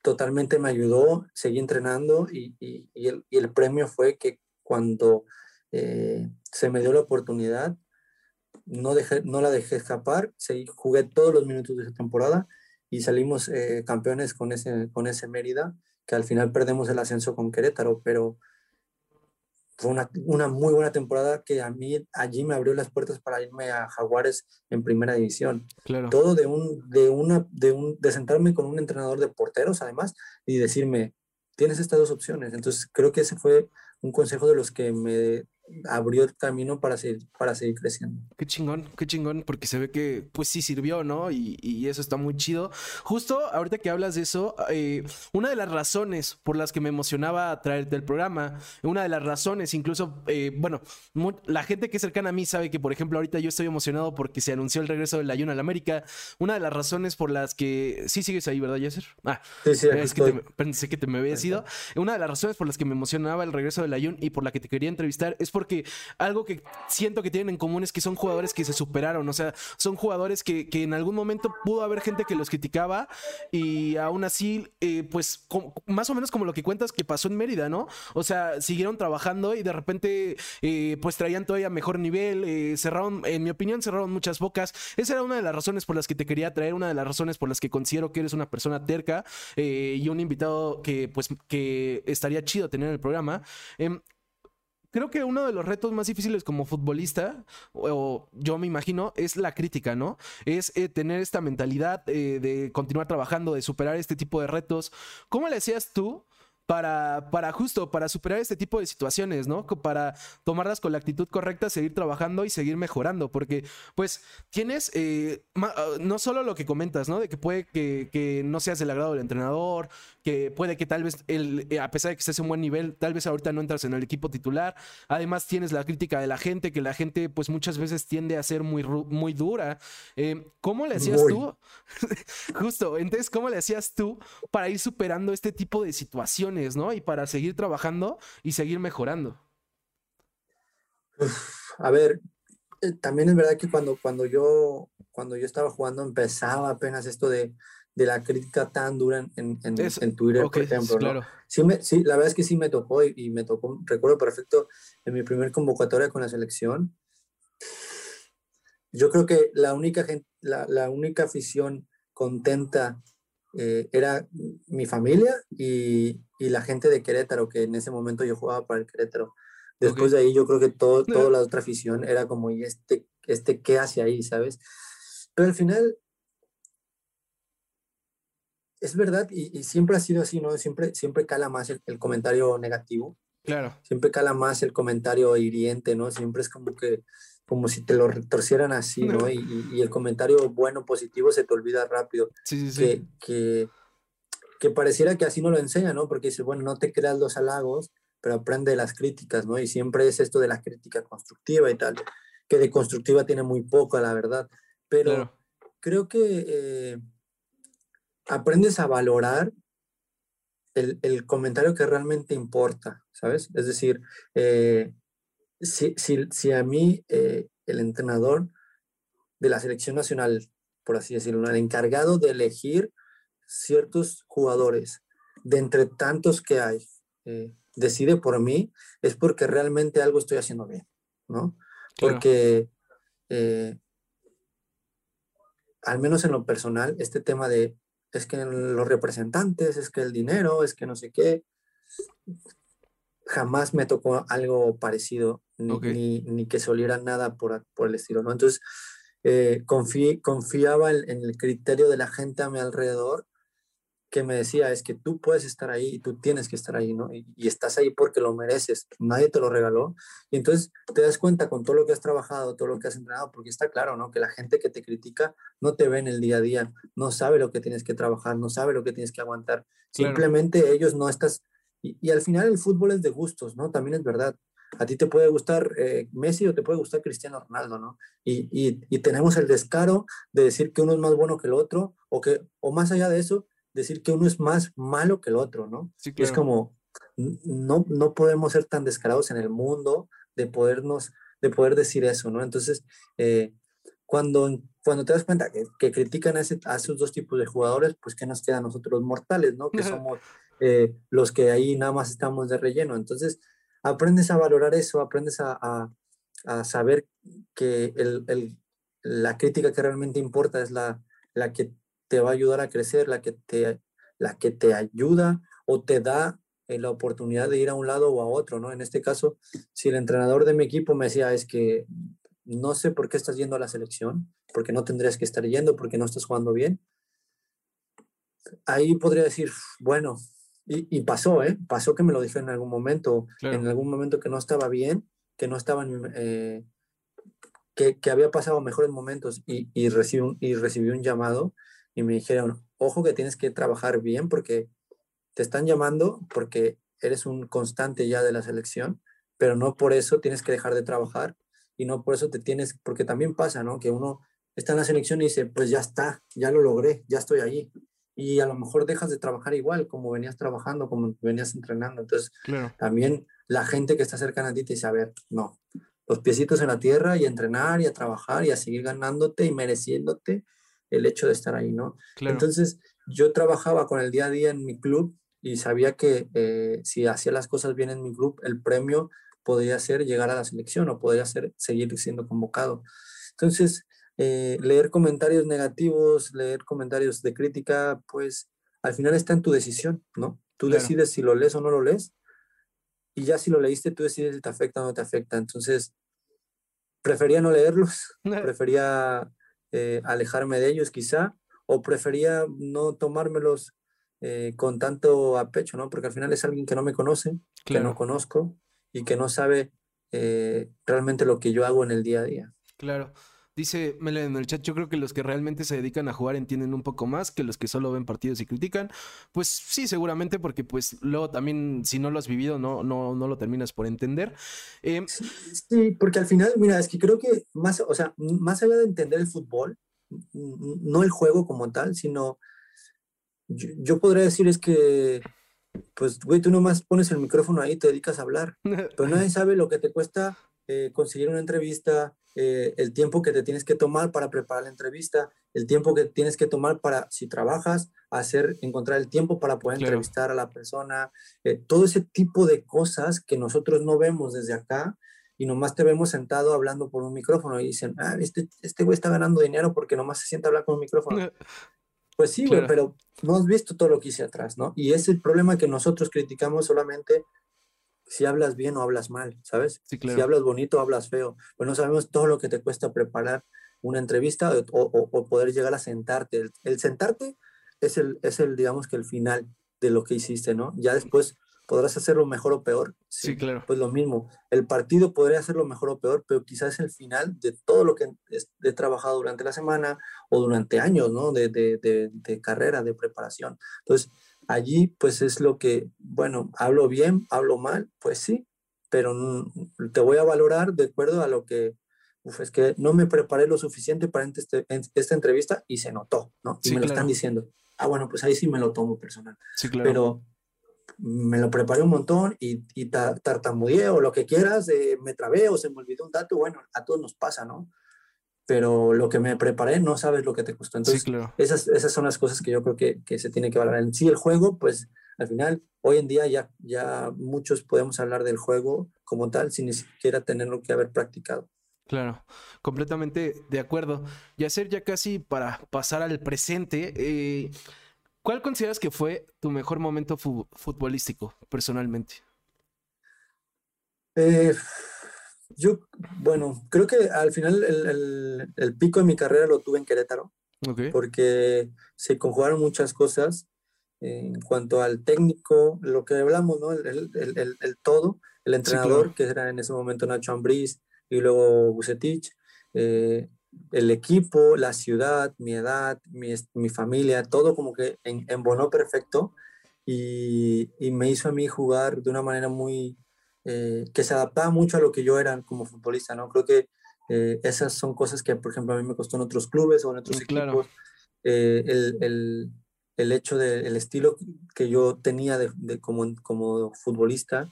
totalmente me ayudó, seguí entrenando y, y, y, el, y el, premio fue que cuando eh, se me dio la oportunidad, no, dejé, no la dejé escapar, seguí, jugué todos los minutos de esa temporada y salimos eh, campeones con ese, con ese Mérida, que al final perdemos el ascenso con Querétaro, pero fue una, una, muy buena temporada que a mí allí me abrió las puertas para irme a Jaguares en primera división. Claro. Todo de un, de una, de un, de sentarme con un entrenador de porteros además y decirme, tienes estas dos opciones. Entonces creo que ese fue un consejo de los que me abrió el camino para seguir, para seguir creciendo. Qué chingón, qué chingón, porque se ve que pues sí sirvió, ¿no? Y, eso está muy chido. Justo ahorita que hablas de eso, eh, una de las razones por las que me emocionaba traerte el programa, una de las razones, incluso, eh, bueno, la gente que es cercana a mí sabe que, por ejemplo, ahorita yo estoy emocionado porque se anunció el regreso del Ayun al América. Una de las razones por las que... Sí sigues ahí, ¿verdad, Yasser? Ah, sí, sí, es que te, pensé que te me había sido. Una de las razones por las que me emocionaba el regreso del Ayun y por la que te quería entrevistar es porque algo que siento que tienen en común es que son jugadores que se superaron, o sea, son jugadores que, en algún momento pudo haber gente que los criticaba y aún así, eh, pues más o menos como lo que cuentas que pasó en Mérida, ¿no? O sea, siguieron trabajando y de repente, eh, pues traían todavía mejor nivel, eh, cerraron, en mi opinión, cerraron muchas bocas. Esa era una de las razones por las que te quería traer, una de las razones por las que considero que eres una persona terca y un invitado que, pues, que estaría chido tener en el programa. Creo que uno de los retos más difíciles como futbolista, o, yo me imagino, es la crítica, ¿no? Es eh, tener esta mentalidad eh, de continuar trabajando, de superar este tipo de retos. ¿Cómo le hacías tú? Para, para justo, para superar este tipo de situaciones, ¿no? Para tomarlas con la actitud correcta, seguir trabajando y seguir mejorando, porque pues tienes eh, ah, no solo lo que comentas, ¿no? De que puede que, que, no seas del agrado del entrenador, que puede que tal vez, el, eh, a pesar de que estés en un buen nivel, tal vez ahorita no entras en el equipo titular, además tienes la crítica de la gente, que la gente pues muchas veces tiende a ser muy, muy dura. Eh, ¿Cómo le hacías tú? [LAUGHS] justo, entonces, ¿cómo le hacías tú para ir superando este tipo de situaciones? ¿No? Y para seguir trabajando y seguir mejorando. a ver, eh, también es verdad que cuando, cuando, yo, cuando yo estaba jugando empezaba apenas esto de, de la crítica tan dura en, en, Twitter, por ejemplo. ¿no? Sí, me, sí, la verdad es que sí me tocó y, me tocó, recuerdo perfecto, en mi primer convocatoria con la selección. Yo creo que la única, gente, la, la única afición contenta eh, era mi familia y, y, la gente de Querétaro, que en ese momento yo jugaba para el Querétaro. Después de ahí yo creo que todo, toda la otra afición era como, ¿y este, este qué hace ahí, sabes? Pero al final, es verdad, y, y siempre ha sido así, ¿no? Siempre, siempre cala más el, el, comentario negativo. Claro. Siempre cala más el comentario hiriente, ¿no? Siempre es como que como si te lo retorcieran así, ¿no? Y, el comentario bueno, positivo, se te olvida rápido. Sí, sí, que, que, que, pareciera que así no lo enseña, ¿no? Porque dice, bueno, no te creas los halagos, pero aprende las críticas, ¿no? Y siempre es esto de la crítica constructiva y tal, que de constructiva tiene muy poco, la verdad. Pero creo que eh, aprendes a valorar el, el, comentario que realmente importa, ¿sabes? Es decir, eh, si, si, si a mí eh, el entrenador de la selección nacional, por así decirlo, el encargado de elegir ciertos jugadores de entre tantos que hay, eh, decide por mí, es porque realmente algo estoy haciendo bien, ¿no? Porque eh, al menos en lo personal, este tema de es que los representantes, es que el dinero, es que no sé qué, jamás me tocó algo parecido, ni, ni, que se oliera nada por, por, el estilo, ¿no? Entonces, eh, confiaba en, el criterio de la gente a mi alrededor que me decía, es que tú puedes estar ahí y tú tienes que estar ahí, ¿no? Y, estás ahí porque lo mereces, nadie te lo regaló. Y entonces te das cuenta con todo lo que has trabajado, todo lo que has entrenado, porque está claro, ¿no? Que la gente que te critica no te ve en el día a día, no sabe lo que tienes que trabajar, no sabe lo que tienes que aguantar. Simplemente ellos no estás y, al final el fútbol es de gustos, ¿no? También es verdad. A ti te puede gustar eh, Messi o te puede gustar Cristiano Ronaldo, ¿no? Y, y, tenemos el descaro de decir que uno es más bueno que el otro, o, que, o más allá de eso, decir que uno es más malo que el otro, ¿no? Sí, Es como, no, no podemos ser tan descarados en el mundo de podernos, de poder decir eso, ¿no? Entonces, eh, cuando, cuando te das cuenta que, que critican a, ese, a, esos dos tipos de jugadores, pues ¿qué nos queda a nosotros mortales, ¿no? Que somos eh, los que ahí nada más estamos de relleno. Entonces, aprendes a valorar eso, aprendes a, a, saber que el, el, la crítica que realmente importa es la, la que te va a ayudar a crecer, la que te, la que te ayuda o te da la oportunidad de ir a un lado o a otro, ¿no? En este caso, si el entrenador de mi equipo me decía, es que no sé por qué estás yendo a la selección, porque no tendrías que estar yendo, porque no estás jugando bien, ahí podría decir, bueno, y, pasó, ¿eh? Pasó que me lo dije en algún momento, en algún momento que no estaba bien, que no estaban, eh, que, que, había pasado mejores momentos y, y, recibí un, y recibí un llamado y me dijeron, ojo que tienes que trabajar bien porque te están llamando porque eres un constante ya de la selección, pero no por eso tienes que dejar de trabajar y no por eso te tienes, porque también pasa, ¿no? Que uno está en la selección y dice, pues ya está, ya lo logré, ya estoy allí. Y a lo mejor dejas de trabajar igual, como venías trabajando, como venías entrenando. Entonces, también la gente que está cercana a ti te dice, a ver, no, los piecitos en la tierra y a entrenar y a trabajar y a seguir ganándote y mereciéndote el hecho de estar ahí, ¿no? Entonces, yo trabajaba con el día a día en mi club y sabía que eh, si hacía las cosas bien en mi club, el premio podría ser llegar a la selección o podría ser seguir siendo convocado. Entonces, eh, leer comentarios negativos, leer comentarios de crítica, pues al final está en tu decisión, ¿no? Tú decides si lo lees o no lo lees y ya si lo leíste, tú decides si te afecta o no te afecta. Entonces, prefería no leerlos, [LAUGHS] prefería eh, alejarme de ellos quizá, o prefería no tomármelos eh, con tanto a pecho, ¿no? Porque al final es alguien que no me conoce, que no conozco y que no sabe eh, realmente lo que yo hago en el día a día. Claro. Dice Melen en el chat, yo creo que los que realmente se dedican a jugar entienden un poco más que los que solo ven partidos y critican. Pues sí, seguramente, porque pues luego también, si no lo has vivido, no, no, no lo terminas por entender. Em, sí, porque al final, mira, es que creo que más, o sea, más allá de entender el fútbol, no el juego como tal, sino yo, podría decir es que, pues, güey, tú nomás pones el micrófono ahí y te dedicas a hablar, pero nadie [LAUGHS] sabe lo que te cuesta eh, conseguir una entrevista, eh, el tiempo que te tienes que tomar para preparar la entrevista, el tiempo que tienes que tomar para, si trabajas, hacer, encontrar el tiempo para poder entrevistar a la persona, eh, todo ese tipo de cosas que nosotros no vemos desde acá y nomás te vemos sentado hablando por un micrófono y dicen, ah, este, este güey está ganando dinero porque nomás se sienta a hablar con un micrófono. [LAUGHS] Pues sí, güey, pero no has visto todo lo que hice atrás, ¿no? Y es el problema que nosotros criticamos solamente si hablas bien o hablas mal, ¿sabes? Si hablas bonito o hablas feo. Pues no sabemos todo lo que te cuesta preparar una entrevista o, poder llegar a sentarte. El, el, sentarte es el, es el, digamos que el final de lo que hiciste, ¿no? Ya después podrás hacerlo mejor o peor. Sí, claro. Pues lo mismo. El partido podría hacerlo mejor o peor, pero quizás el final de todo lo que he, trabajado durante la semana o durante años, ¿no? De, de, de, de, carrera, de preparación. Entonces, allí, pues es lo que, bueno, hablo bien, hablo mal, pues sí, pero te voy a valorar de acuerdo a lo que, uf, es que no me preparé lo suficiente para este, esta entrevista y se notó, ¿no? Y me lo están diciendo. Ah, bueno, pues ahí sí me lo tomo personal. Sí, claro. Pero me lo preparé un montón y, y tartamudeé o lo que quieras, eh, me trabé o se me olvidó un dato, bueno, a todos nos pasa, ¿no? Pero lo que me preparé no sabes lo que te costó. Entonces, esas, esas son las cosas que yo creo que, que se tiene que valorar. En sí, el juego, pues al final, hoy en día ya, ya muchos podemos hablar del juego como tal sin ni siquiera tenerlo que haber practicado. Claro, completamente de acuerdo. Y hacer ya casi para pasar al presente, eh, ¿Cuál consideras que fue tu mejor momento futbolístico, personalmente? Eh, yo, bueno, creo que al final el, pico de mi carrera lo tuve en Querétaro, porque se conjugaron muchas cosas en cuanto al técnico, lo que hablamos, ¿no? El, todo, el entrenador, que era en ese momento Nacho Ambriz y luego Bucetich, eh, el equipo, la ciudad, mi edad, mi, mi familia, todo como que en, embonó perfecto y, y, me hizo a mí jugar de una manera muy, eh, que se adaptaba mucho a lo que yo era como futbolista, ¿no? Creo que eh, esas son cosas que, por ejemplo, a mí me costó en otros clubes o en otros equipos. Eh, el, el, el, hecho del estilo que yo tenía de, de como, como futbolista,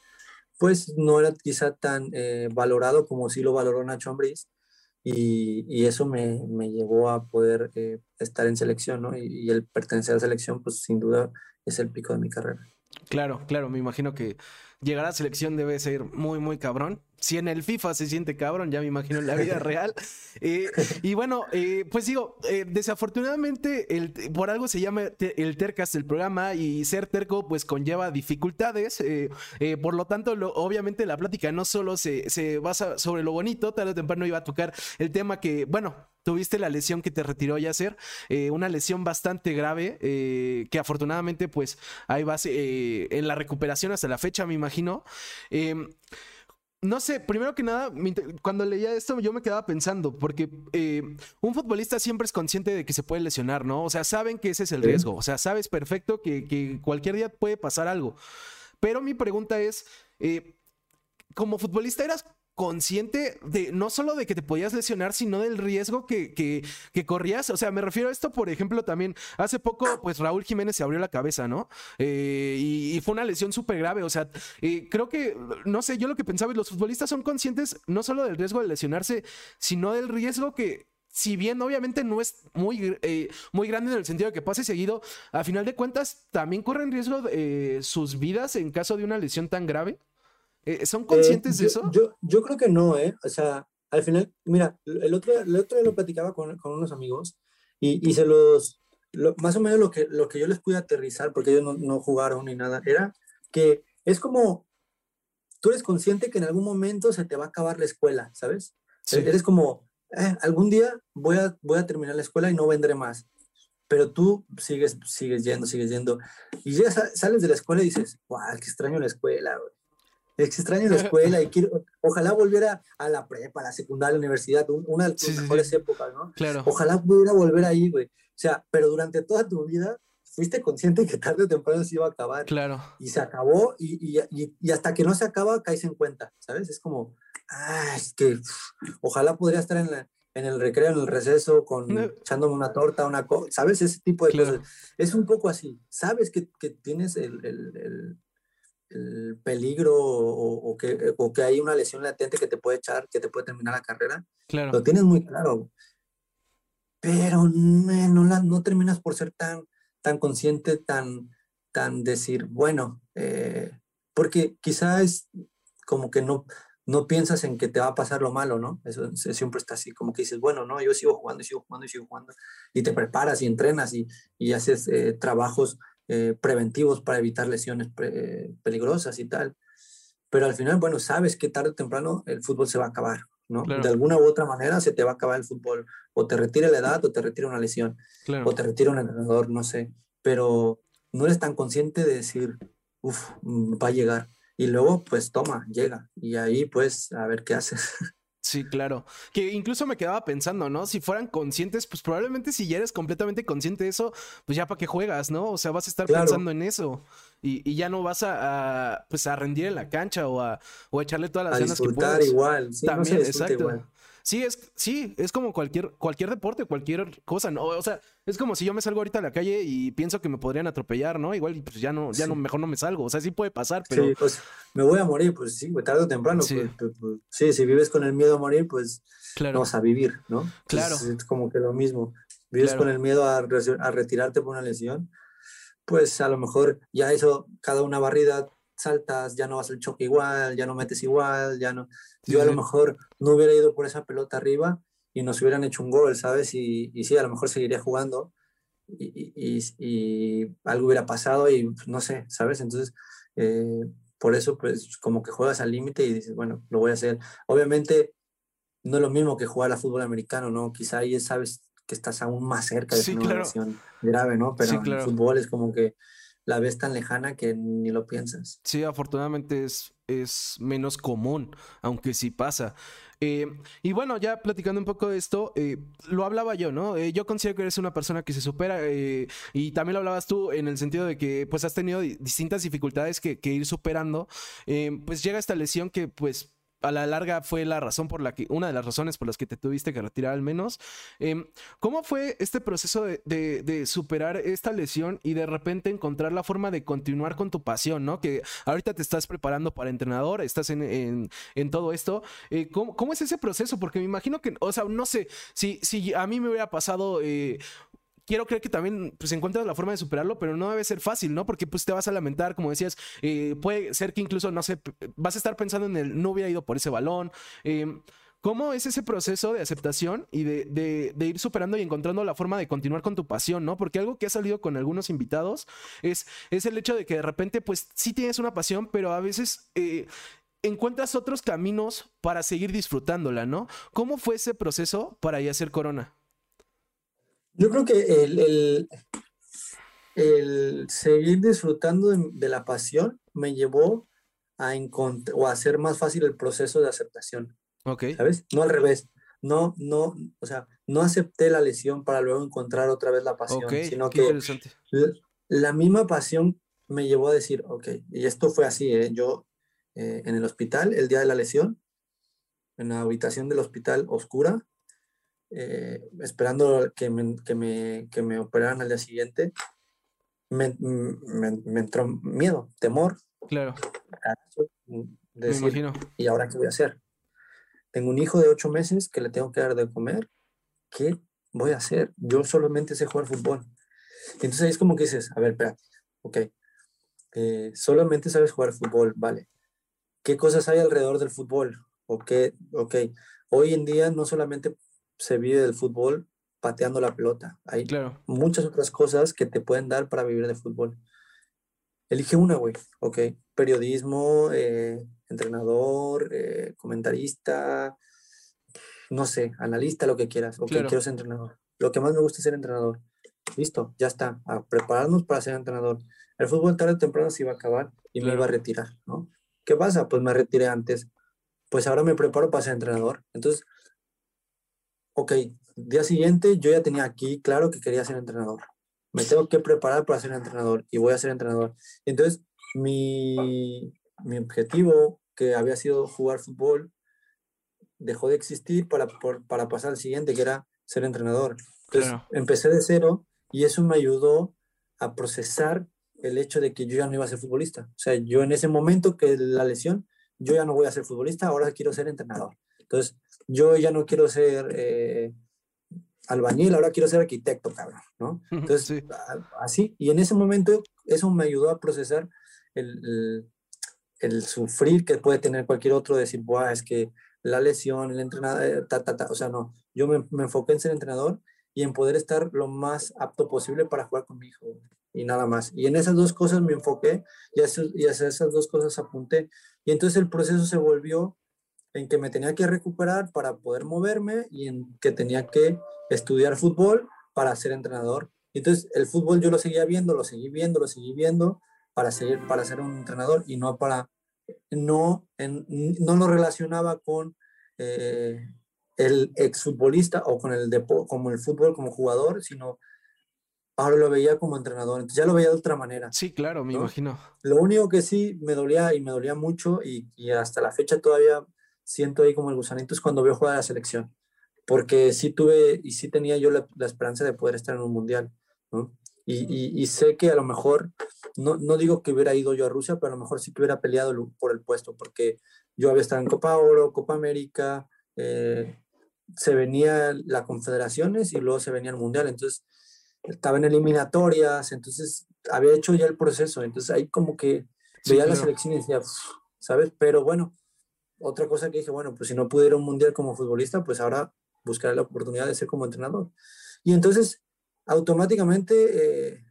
pues no era quizá tan valorado como sí lo valoró Nacho Ambriz y, y eso me, me, llevó a poder eh, estar en selección, ¿no? Y, el pertenecer a selección, pues sin duda es el pico de mi carrera. Claro, claro, me imagino que llegar a selección debe ser muy, muy cabrón. Si en el FIFA se siente cabrón, ya me imagino en la vida real. [LAUGHS] Eh, y bueno, eh, pues digo, eh, desafortunadamente el, por algo se llama el tercas el programa y ser terco pues conlleva dificultades. por lo tanto, obviamente la plática no solo se, se basa sobre lo bonito, tarde o temprano iba a tocar el tema que, bueno, tuviste la lesión que te retiró Yacer, eh, una lesión bastante grave, eh, que afortunadamente pues ahí vas eh, en la recuperación hasta la fecha, me imagino. No sé, primero que nada, cuando leía esto yo me quedaba pensando, porque un futbolista siempre es consciente de que se puede lesionar, ¿no? O sea, saben que ese es el riesgo, o sea, sabes perfecto que, que cualquier día puede pasar algo. Pero mi pregunta es, como futbolista eras consciente de no solo de que te podías lesionar, sino del riesgo que, que, corrías. O sea, me refiero a esto, por ejemplo, también hace poco, pues Raúl Jiménez se abrió la cabeza, ¿no? Eh, y, fue una lesión súper grave. O sea, eh, creo que, no sé, yo lo que pensaba es los futbolistas son conscientes no solo del riesgo de lesionarse, sino del riesgo que si bien obviamente no es muy, eh, muy grande en el sentido de que pase seguido, a final de cuentas también corren riesgo sus vidas en caso de una lesión tan grave. Eh, ¿Son conscientes de eso? Yo, yo creo que no, ¿eh? O sea, al final, mira, el otro, el otro día lo platicaba con, con unos amigos y, y se los, más o menos lo que, lo que yo les pude aterrizar, porque ellos no, no, jugaron ni nada, era que es como, tú eres consciente que en algún momento se te va a acabar la escuela, ¿sabes? Eres como, eh, algún día voy a, voy a terminar la escuela y no vendré más. Pero tú sigues, sigues yendo, sigues yendo. Y ya sales de la escuela y dices, guau, qué extraño la escuela, güey extraño la [LAUGHS] escuela y quiero, ojalá volviera a la prepa, a la secundaria, a la universidad, una de tus mejores épocas, ¿no? Claro. Ojalá pudiera volver ahí, güey. O sea, pero durante toda tu vida fuiste consciente que tarde o temprano se iba a acabar. Claro. Y se acabó y, y, y, hasta que no se acaba caes en cuenta, ¿sabes? Es como, ah, es que ojalá podría estar en, la, en el recreo, en el receso, con, echándome una torta, una cosa, ¿sabes? Ese tipo de cosas. Es un poco así. Sabes que, que tienes el, el el peligro o, que, o que hay una lesión latente que te puede echar, que te puede terminar la carrera, claro. lo tienes muy claro. Pero no, la, no terminas por ser tan, tan consciente, tan, tan decir, bueno, eh, porque quizás es como que no, no piensas en que te va a pasar lo malo, ¿no? Eso, siempre está así, como que dices, bueno, no, yo sigo jugando y sigo jugando y sigo jugando, y te preparas y entrenas y, y haces eh, trabajos eh, preventivos para evitar lesiones peligrosas y tal. Pero al final, bueno, sabes que tarde o temprano el fútbol se va a acabar, ¿no? De alguna u otra manera se te va a acabar el fútbol. O te retira la edad o te retira una lesión. O te retira un entrenador, no sé. Pero no eres tan consciente de decir, uff, mm, va a llegar. Y luego, pues toma, llega. Y ahí, pues, a ver qué haces. [LAUGHS] Sí, claro. Que incluso me quedaba pensando, ¿no? Si fueran conscientes, pues probablemente si ya eres completamente consciente de eso, pues ya para qué juegas, ¿no? O sea, vas a estar pensando en eso y, ya no vas a, pues a rendir en la cancha o a, o echarle todas las ganas que puedas. igual. También, exacto. Sí, es, sí, es como cualquier, cualquier deporte, cualquier cosa, ¿no? O sea, es como si yo me salgo ahorita a la calle y pienso que me podrían atropellar, ¿no? Igual, pues ya no, ya no, mejor no me salgo. O sea, sí puede pasar, pero. Sí, pues me voy a morir, pues sí, tarde o temprano. Sí. Pues, pues, pues, sí, si vives con el miedo a morir, pues claro. vas a vivir, ¿no? claro. Es como que lo mismo. Vives con el miedo a, a retirarte por una lesión, pues a lo mejor ya eso, cada una barrida saltas, ya no vas al choque igual, ya no metes igual, ya no... Yo a lo mejor no hubiera ido por esa pelota arriba y nos hubieran hecho un gol, ¿sabes? Y, y sí, a lo mejor seguiría jugando y, y, y algo hubiera pasado y pues, no sé, ¿sabes? Entonces, eh, por eso, pues como que juegas al límite y dices, bueno, lo voy a hacer. Obviamente, no es lo mismo que jugar a fútbol americano, ¿no? Quizá ahí sabes que estás aún más cerca de sí, una lesión grave, ¿no? Pero en el fútbol es como que la ves tan lejana que ni lo piensas. Sí, afortunadamente es, es menos común, aunque sí pasa. Eh, y bueno, ya platicando un poco de esto, eh, lo hablaba yo, ¿no? Eh, yo considero que eres una persona que se supera y también lo hablabas tú en el sentido de que pues has tenido distintas dificultades que, que ir superando. pues llega esta lesión que pues a la larga fue la razón por la que, una de las razones por las que te tuviste que retirar al menos. Em, ¿Cómo fue este proceso de, superar esta lesión y de repente encontrar la forma de continuar con tu pasión, ¿no? Que ahorita te estás preparando para entrenador, estás en, todo esto. Eh, ¿cómo, es ese proceso? Porque me imagino que, o sea, no sé, si, si a mí me hubiera pasado... Eh, quiero creer que también pues encuentras la forma de superarlo, pero no debe ser fácil, ¿no? Porque pues te vas a lamentar, como decías, eh, puede ser que incluso, no sé, vas a estar pensando en el no hubiera ido por ese balón. Eh, ¿Cómo es ese proceso de aceptación y de, ir superando y encontrando la forma de continuar con tu pasión, ¿no? Porque algo que ha salido con algunos invitados es, es el hecho de que de repente, pues sí tienes una pasión, pero a veces eh, encuentras otros caminos para seguir disfrutándola, ¿no? ¿Cómo fue ese proceso para ya hacer Corona? Yo creo que el, el, seguir disfrutando de, la pasión me llevó a encontrar o a hacer más fácil el proceso de aceptación. Ok. ¿Sabes? No al revés. No, no, o sea, no acepté la lesión para luego encontrar otra vez la pasión, sino que la, misma pasión me llevó a decir, ok, y esto fue así, ¿eh? yo eh, en el hospital, el día de la lesión, en la habitación del hospital oscura, eh, esperando que me, que, me, que me operaran al día siguiente, me, me, entró miedo, temor. Claro. me imagino. ¿Y ahora qué voy a hacer? Tengo un hijo de ocho meses que le tengo que dar de comer. ¿Qué voy a hacer? Yo solamente sé jugar fútbol. Entonces ahí es como que dices, a ver, espera, ok, eh, solamente sabes jugar fútbol, vale. ¿Qué cosas hay alrededor del fútbol? Ok, ok. Hoy en día no solamente se vive del fútbol pateando la pelota, hay muchas otras cosas que te pueden dar para vivir de fútbol. Elige una, güey, ok. Periodismo, eh, entrenador, eh, comentarista, no sé, analista, lo que quieras. Ok, quiero ser entrenador. Lo que más me gusta es ser entrenador. Listo, ya está. A prepararnos para ser entrenador. El fútbol tarde o temprano se iba a acabar y me iba a retirar, ¿no? ¿Qué pasa? Pues me retiré antes. Pues ahora me preparo para ser entrenador. Entonces, ok, día siguiente yo ya tenía aquí claro que quería ser entrenador. Me tengo que preparar para ser entrenador y voy a ser entrenador. Entonces, mi, mi objetivo, que había sido jugar fútbol, dejó de existir para, para pasar al siguiente, que era ser entrenador. Entonces, empecé de cero y eso me ayudó a procesar el hecho de que yo ya no iba a ser futbolista. O sea, yo en ese momento que la lesión, yo ya no voy a ser futbolista, ahora quiero ser entrenador. Entonces, yo ya no quiero ser eh, albañil, ahora quiero ser arquitecto, cabrón, ¿no? [LAUGHS] Entonces, así, y en ese momento eso me ayudó a procesar el, el sufrir que puede tener cualquier otro, decir, Buah, es que la lesión, el entrenador, eh, ta, ta, ta. o sea, no, yo me, me, enfoqué en ser entrenador y en poder estar lo más apto posible para jugar con mi hijo y nada más. Y en esas dos cosas me enfoqué y, a y hacia esas dos cosas apunté. Y entonces el proceso se volvió en que me tenía que recuperar para poder moverme y en que tenía que estudiar fútbol para ser entrenador. Entonces el fútbol yo lo seguía viendo, lo seguí viendo, lo seguí viendo para, seguir, para ser un entrenador y no para, no, en, no lo relacionaba con eh, el exfutbolista o con el como el fútbol como jugador, sino ahora lo veía como entrenador, entonces ya lo veía de otra manera. Sí, claro, me imagino. Lo único que sí me dolía y me dolía mucho y, y, hasta la fecha todavía siento ahí como el gusanito es cuando veo jugar a la selección, porque sí tuve y sí tenía yo la, la esperanza de poder estar en un mundial, ¿no? Y, sé que a lo mejor, no, no, digo que hubiera ido yo a Rusia, pero a lo mejor sí que hubiera peleado por el puesto, porque yo había estado en Copa Oro, Copa América, eh, se venía la Confederaciones y luego se venía el Mundial, entonces estaba en eliminatorias, entonces había hecho ya el proceso, entonces ahí como que veía la selección y decía, ¿sabes? Pero bueno, otra cosa que dije, bueno, pues si no pudiera un Mundial como futbolista, pues ahora buscaré la oportunidad de ser como entrenador. Y entonces automáticamente eh,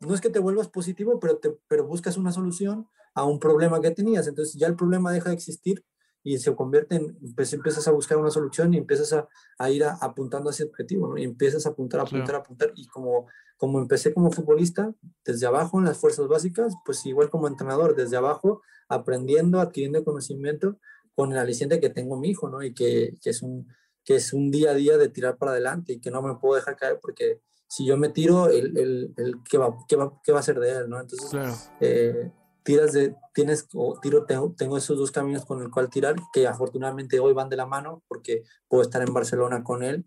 no es que te vuelvas positivo, pero, te, pero buscas una solución a un problema que tenías. Entonces ya el problema deja de existir y se convierte en, pues empiezas a buscar una solución y empiezas a, a ir apuntando a ese objetivo, ¿no? Y empiezas a apuntar, apuntar, apuntar. Y como, como empecé como futbolista, desde abajo en las fuerzas básicas, pues igual como entrenador, desde abajo, aprendiendo, adquiriendo conocimiento con el aliciente que tengo mi hijo, ¿no? Y que, que es un, que es un día a día de tirar para adelante y que no me puedo dejar caer porque si yo me tiro, el, el, el ¿qué, va, qué, va, ¿qué va a ser de él? ¿no? Entonces, eh, tiras de, tienes, o tiro, tengo, tengo, esos dos caminos con el cual tirar, que afortunadamente hoy van de la mano porque puedo estar en Barcelona con él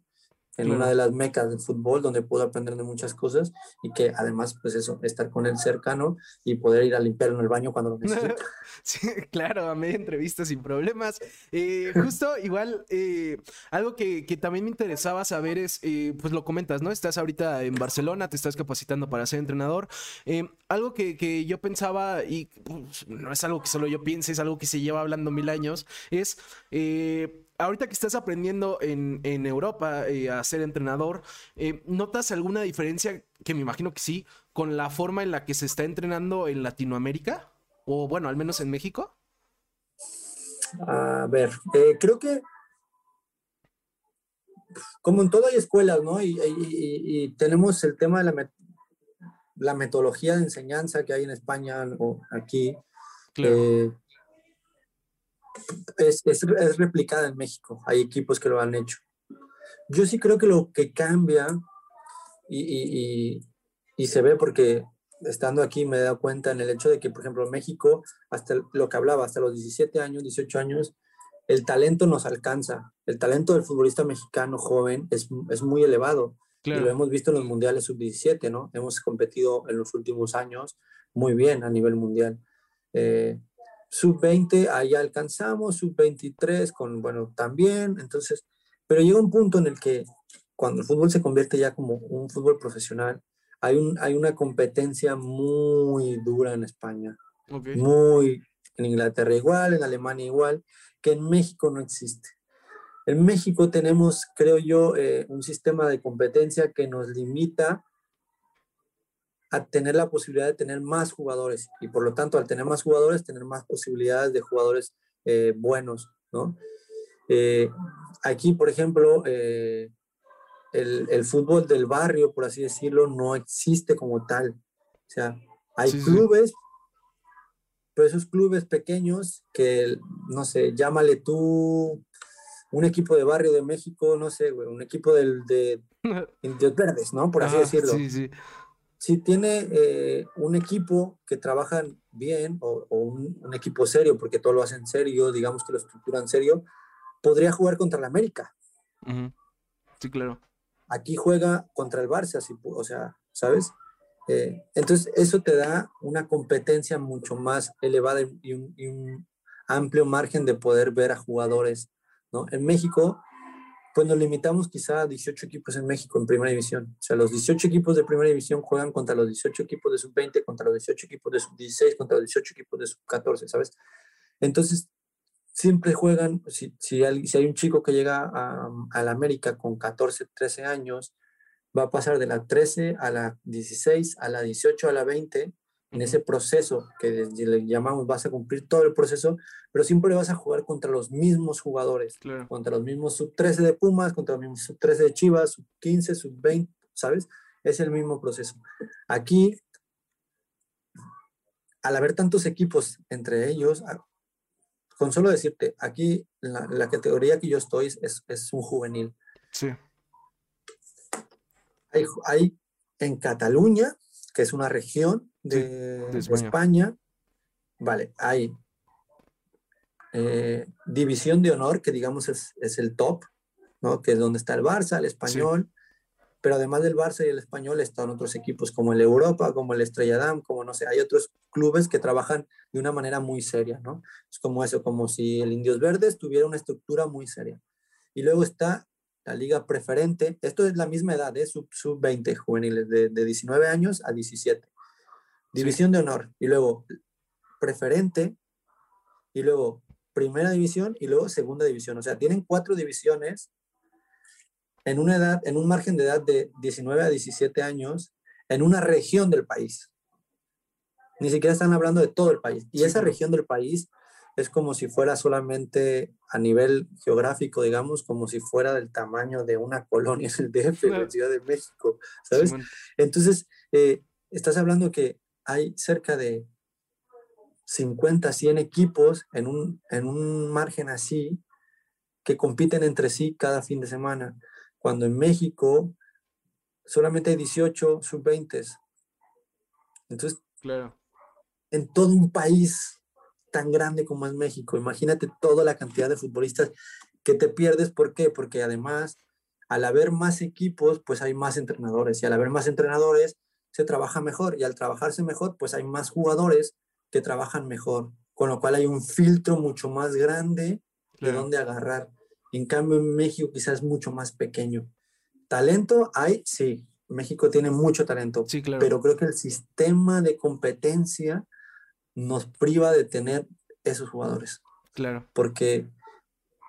en una de las mecas del fútbol donde puedo aprender de muchas cosas y que además, pues eso, estar con él cercano y poder ir a limpiarlo en el baño cuando lo necesite. [LAUGHS] sí, claro, a media entrevista sin problemas. Eh, [LAUGHS] justo igual, eh, algo que, también me interesaba saber es, eh, pues lo comentas, ¿no? Estás ahorita en Barcelona, te estás capacitando para ser entrenador. algo que, que, yo pensaba, y pues, no es algo que solo yo piense, es algo que se lleva hablando mil años, es ahorita que estás aprendiendo en, Europa eh, a ser entrenador, eh, ¿notas alguna diferencia, que me imagino que sí, con la forma en la que se está entrenando en Latinoamérica? O bueno, al menos en México. A ver, eh, creo que como en todo hay escuelas, ¿no? Y, tenemos el tema de la, la, metodología de enseñanza que hay en España o aquí. Claro es, es, replicada en México. Hay equipos que lo han hecho. Yo sí creo que lo que cambia y, y, se ve porque estando aquí me he dado cuenta en el hecho de que, por ejemplo, México, hasta lo que hablaba, hasta los 17 años, 18 años, el talento nos alcanza. El talento del futbolista mexicano joven es, es muy elevado. Y lo hemos visto en los mundiales sub-17, ¿no? Hemos competido en los últimos años muy bien a nivel mundial. Eh, Sub-20, ahí alcanzamos, sub-23, con, bueno, también, entonces, pero llega un punto en el que cuando el fútbol se convierte ya como un fútbol profesional, hay, un, hay una competencia muy dura en España, muy, en Inglaterra igual, en Alemania igual, que en México no existe. En México tenemos, creo yo, eh, un sistema de competencia que nos limita a tener la posibilidad de tener más jugadores y por lo tanto al tener más jugadores tener más posibilidades de jugadores eh, buenos, ¿no? Eh, aquí, por ejemplo, eh, el, el, fútbol del barrio, por así decirlo, no existe como tal. O sea, hay clubes, pero esos clubes pequeños que, no sé, llámale tú un equipo de barrio de México, no sé, un equipo del, de [LAUGHS] Indios Verdes, ¿no? Por así decirlo. Sí, sí si tiene eh, un equipo que trabajan bien o, un, equipo serio, porque todo lo hacen serio, digamos que lo estructuran serio, podría jugar contra el América. Sí, claro. Aquí juega contra el Barça, o sea, ¿sabes? Eh, entonces, eso te da una competencia mucho más elevada y un, y un, amplio margen de poder ver a jugadores, ¿no? En México, pues nos limitamos quizá a 18 equipos en México en primera división. O sea, los 18 equipos de primera división juegan contra los 18 equipos de sub-20, contra los 18 equipos de sub-16, contra los 18 equipos de sub-14, ¿sabes? Entonces, siempre juegan, si, si, hay, si hay un chico que llega a, la América con 14, 13 años, va a pasar de la 13 a la 16, a la 18, a la 20, en ese proceso que le llamamos, vas a cumplir todo el proceso, pero siempre vas a jugar contra los mismos jugadores, contra los mismos sub-13 de Pumas, contra los mismos sub-13 de Chivas, sub-15, sub-20, ¿sabes? Es el mismo proceso. Aquí, al haber tantos equipos entre ellos, con solo decirte, aquí la, la categoría que yo estoy es, es un juvenil. Sí. Hay, hay en Cataluña, que es una región, de, España. Vale, hay eh, división de honor, que digamos es, el top, ¿no? Que es donde está el Barça, el español. Pero además del Barça y el español están otros equipos como el Europa, como el Estrella Damm, como no sé, hay otros clubes que trabajan de una manera muy seria, ¿no? Es como eso, como si el Indios Verdes tuviera una estructura muy seria. Y luego está la liga preferente, esto es la misma edad, es ¿eh? sub-20 sub juveniles, de, de 19 años a 17 división de honor, y luego preferente, y luego primera división, y luego segunda división. O sea, tienen cuatro divisiones en una edad, en un margen de edad de 19 a 17 años, en una región del país. Ni siquiera están hablando de todo el país. Y esa región del país es como si fuera solamente a nivel geográfico, digamos, como si fuera del tamaño de una [LAUGHS] colonia en el DF, en la Ciudad de México, ¿sabes? Entonces, eh, estás hablando que hay cerca de 50, 100 equipos en un, en un margen así que compiten entre sí cada fin de semana, cuando en México solamente hay 18 sub-20. Entonces, claro. en todo un país tan grande como es México, imagínate toda la cantidad de futbolistas que te pierdes. ¿Por qué? Porque además al haber más equipos, pues hay más entrenadores y al haber más entrenadores se trabaja mejor y al trabajarse mejor, pues hay más jugadores que trabajan mejor, con lo cual hay un filtro mucho más grande de dónde agarrar. En cambio, en México quizás es mucho más pequeño. Talento hay, sí, México tiene mucho talento, sí, claro. pero creo que el sistema de competencia nos priva de tener esos jugadores. Claro. Porque